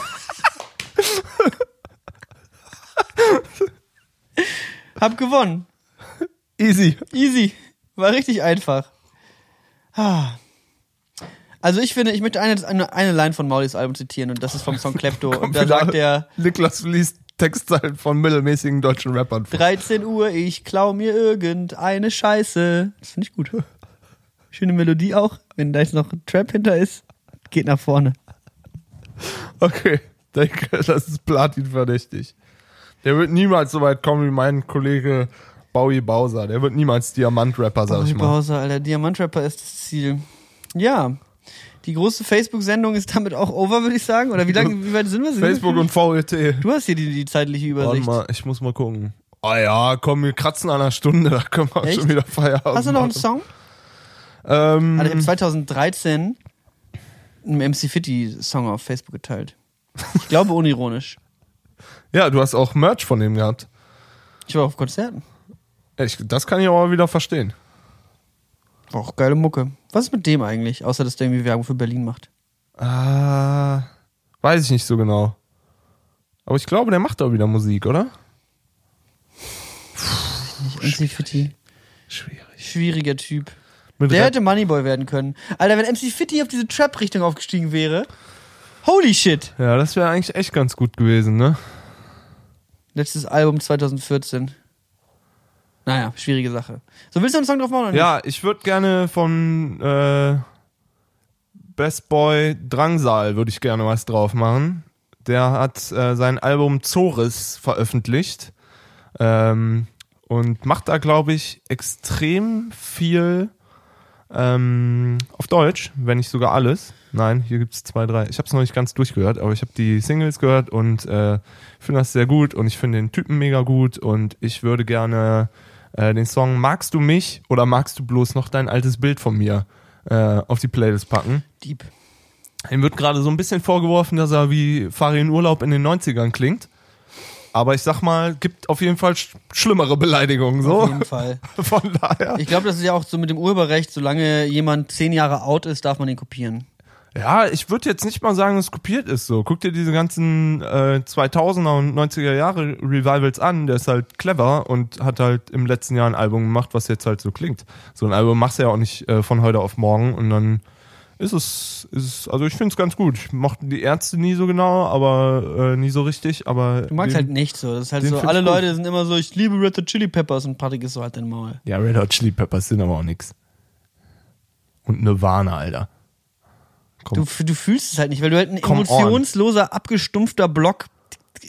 Hab gewonnen. Easy. Easy. War richtig einfach. Ah. Also ich finde, ich möchte eine, eine, eine Line von Maulis Album zitieren und das ist vom Song Klepto. Und da sagt er, Niklas liest Textzeilen von mittelmäßigen deutschen Rappern vor. 13 Uhr, ich klau mir irgendeine Scheiße. Das finde ich gut. Schöne Melodie auch. Wenn da jetzt noch ein Trap hinter ist, geht nach vorne. Okay, denke, das ist Platin verdächtig. Der wird niemals so weit kommen wie mein Kollege Bowie Bowser. Der wird niemals Diamant-Rapper, sag Bowie ich mal. Bowser, Alter, Diamantrapper ist das Ziel. Ja. Die große Facebook-Sendung ist damit auch over, würde ich sagen. Oder wie lange, wie weit sind wir? Sind wir Facebook und VET. Du hast hier die, die zeitliche Warte Übersicht. mal, ich muss mal gucken. Ah ja, komm, wir kratzen an einer Stunde, da können wir Echt? schon wieder Feierabend Hast du noch einen. Song? Ähm, Alter, ich habe 2013 einen MC Fitty Song auf Facebook geteilt. Ich glaube unironisch. ja, du hast auch Merch von dem gehabt. Ich war auf Konzerten. Ich, das kann ich aber wieder verstehen. War auch geile Mucke. Was ist mit dem eigentlich? Außer, dass der irgendwie Werbung für Berlin macht. Ah, weiß ich nicht so genau. Aber ich glaube, der macht auch wieder Musik, oder? MC Fitty. Schwierig. Schwieriger Typ. Mit Der Rap- hätte Moneyboy werden können. Alter, wenn MC Fitty auf diese Trap-Richtung aufgestiegen wäre. Holy shit. ja, das wäre eigentlich echt ganz gut gewesen, ne? Letztes Album 2014. Naja, schwierige Sache. So, willst du einen Song drauf machen oder nicht? Ja, ich würde gerne von äh, Best Boy Drangsal würde ich gerne was drauf machen. Der hat äh, sein Album Zoris veröffentlicht ähm, und macht da, glaube ich, extrem viel ähm, auf Deutsch, wenn nicht sogar alles. Nein, hier gibt es zwei, drei. Ich habe es noch nicht ganz durchgehört, aber ich habe die Singles gehört und äh, finde das sehr gut und ich finde den Typen mega gut und ich würde gerne äh, den Song Magst du mich oder magst du bloß noch dein altes Bild von mir äh, auf die Playlist packen. Deep. Ihm wird gerade so ein bisschen vorgeworfen, dass er wie Fahre in Urlaub in den 90ern klingt. Aber ich sag mal, gibt auf jeden Fall sch schlimmere Beleidigungen. Auf So. jeden Fall. Von daher. Ich glaube, das ist ja auch so mit dem Urheberrecht, solange jemand zehn Jahre out ist, darf man ihn kopieren. Ja, ich würde jetzt nicht mal sagen, dass es kopiert ist so. Guck dir diese ganzen äh, 2000er und 90er Jahre Revivals an. Der ist halt clever und hat halt im letzten Jahr ein Album gemacht, was jetzt halt so klingt. So ein Album machst du ja auch nicht äh, von heute auf morgen und dann ist es, ist es also ich finde es ganz gut. Ich mochte die Ärzte nie so genau, aber äh, nie so richtig, aber Du magst den- halt nicht so. Das ist halt so, alle gut. Leute sind immer so, ich liebe Red Hot Chili Peppers und Patrick ist so halt dein Maul. Ja, Red Hot Chili Peppers sind aber auch nix. Und Nirvana, Alter. Komm. Du, du fühlst es halt nicht, weil du halt ein Come on. emotionsloser, abgestumpfter Block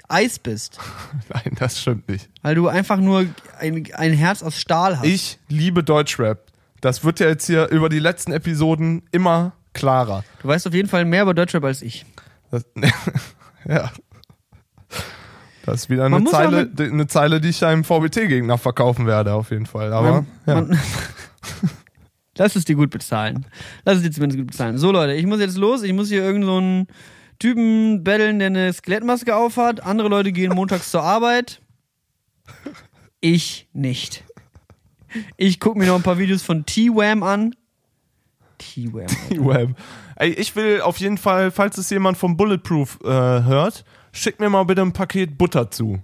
Eis bist. Nein, das stimmt nicht. Weil du einfach nur ein, ein Herz aus Stahl hast. Ich liebe Deutschrap. Das wird ja jetzt hier über die letzten Episoden immer klarer. Du weißt auf jeden Fall mehr über Deutschrap als ich. Das, ja. Das ist wieder Man eine Zeile, eine Zeile, die ich einem VBT-Gegner verkaufen werde, auf jeden Fall. Aber ja. Man, Lass es dir gut bezahlen. Lass es dir zumindest gut bezahlen. So, Leute, ich muss jetzt los. Ich muss hier irgendeinen so einen Typen betteln, der eine Skelettmaske aufhat. Andere Leute gehen montags zur Arbeit. Ich nicht. Ich gucke mir noch ein paar Videos von T-Wham an. T-Wham. Web. Ey, ich will auf jeden Fall, falls es jemand vom Bulletproof äh, hört, schick mir mal bitte ein Paket Butter zu.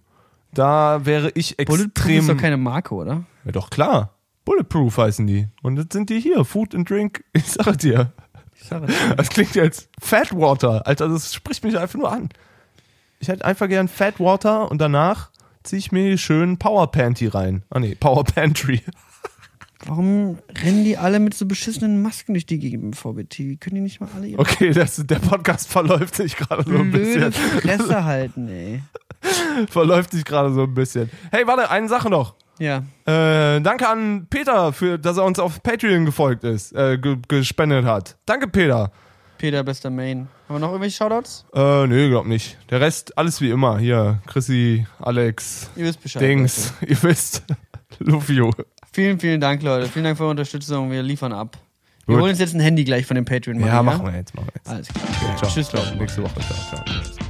Da wäre ich Bulletproof extrem. ist doch keine Marke, oder? ja, doch klar. Bulletproof heißen die. Und jetzt sind die hier. Food and Drink. Ich sage dir. Ich sag es. Das klingt jetzt Fatwater. Alter, das spricht mich einfach nur an. Ich hätte einfach gern Fatwater und danach ziehe ich mir schön Power Panty rein. Ah nee, Power Pantry. Warum rennen die alle mit so beschissenen Masken durch die Gegend im VBT? Können die nicht mal alle ihre Okay, das, der Podcast verläuft sich gerade so ein bisschen. Fresse halten, ey? Verläuft sich gerade so ein bisschen. Hey, warte, eine Sache noch. Ja. Äh, danke an Peter, für, dass er uns auf Patreon gefolgt ist, äh, ge gespendet hat. Danke, Peter. Peter, bester Main. Haben wir noch irgendwelche Shoutouts? Äh, nee, glaub nicht. Der Rest, alles wie immer. Hier, Chrissy, Alex, Ihr wisst Bescheid. Dings, ihr wisst. Lufio. Leute. Vielen, vielen Dank, Leute. Vielen Dank für eure Unterstützung. Wir liefern ab. Wir Gut. holen uns jetzt ein Handy gleich von dem Patreon. Ja, machen wir jetzt, machen wir jetzt. Alles klar. Ciao. Tschüss. Leute. Nächste Woche. Ciao, ciao.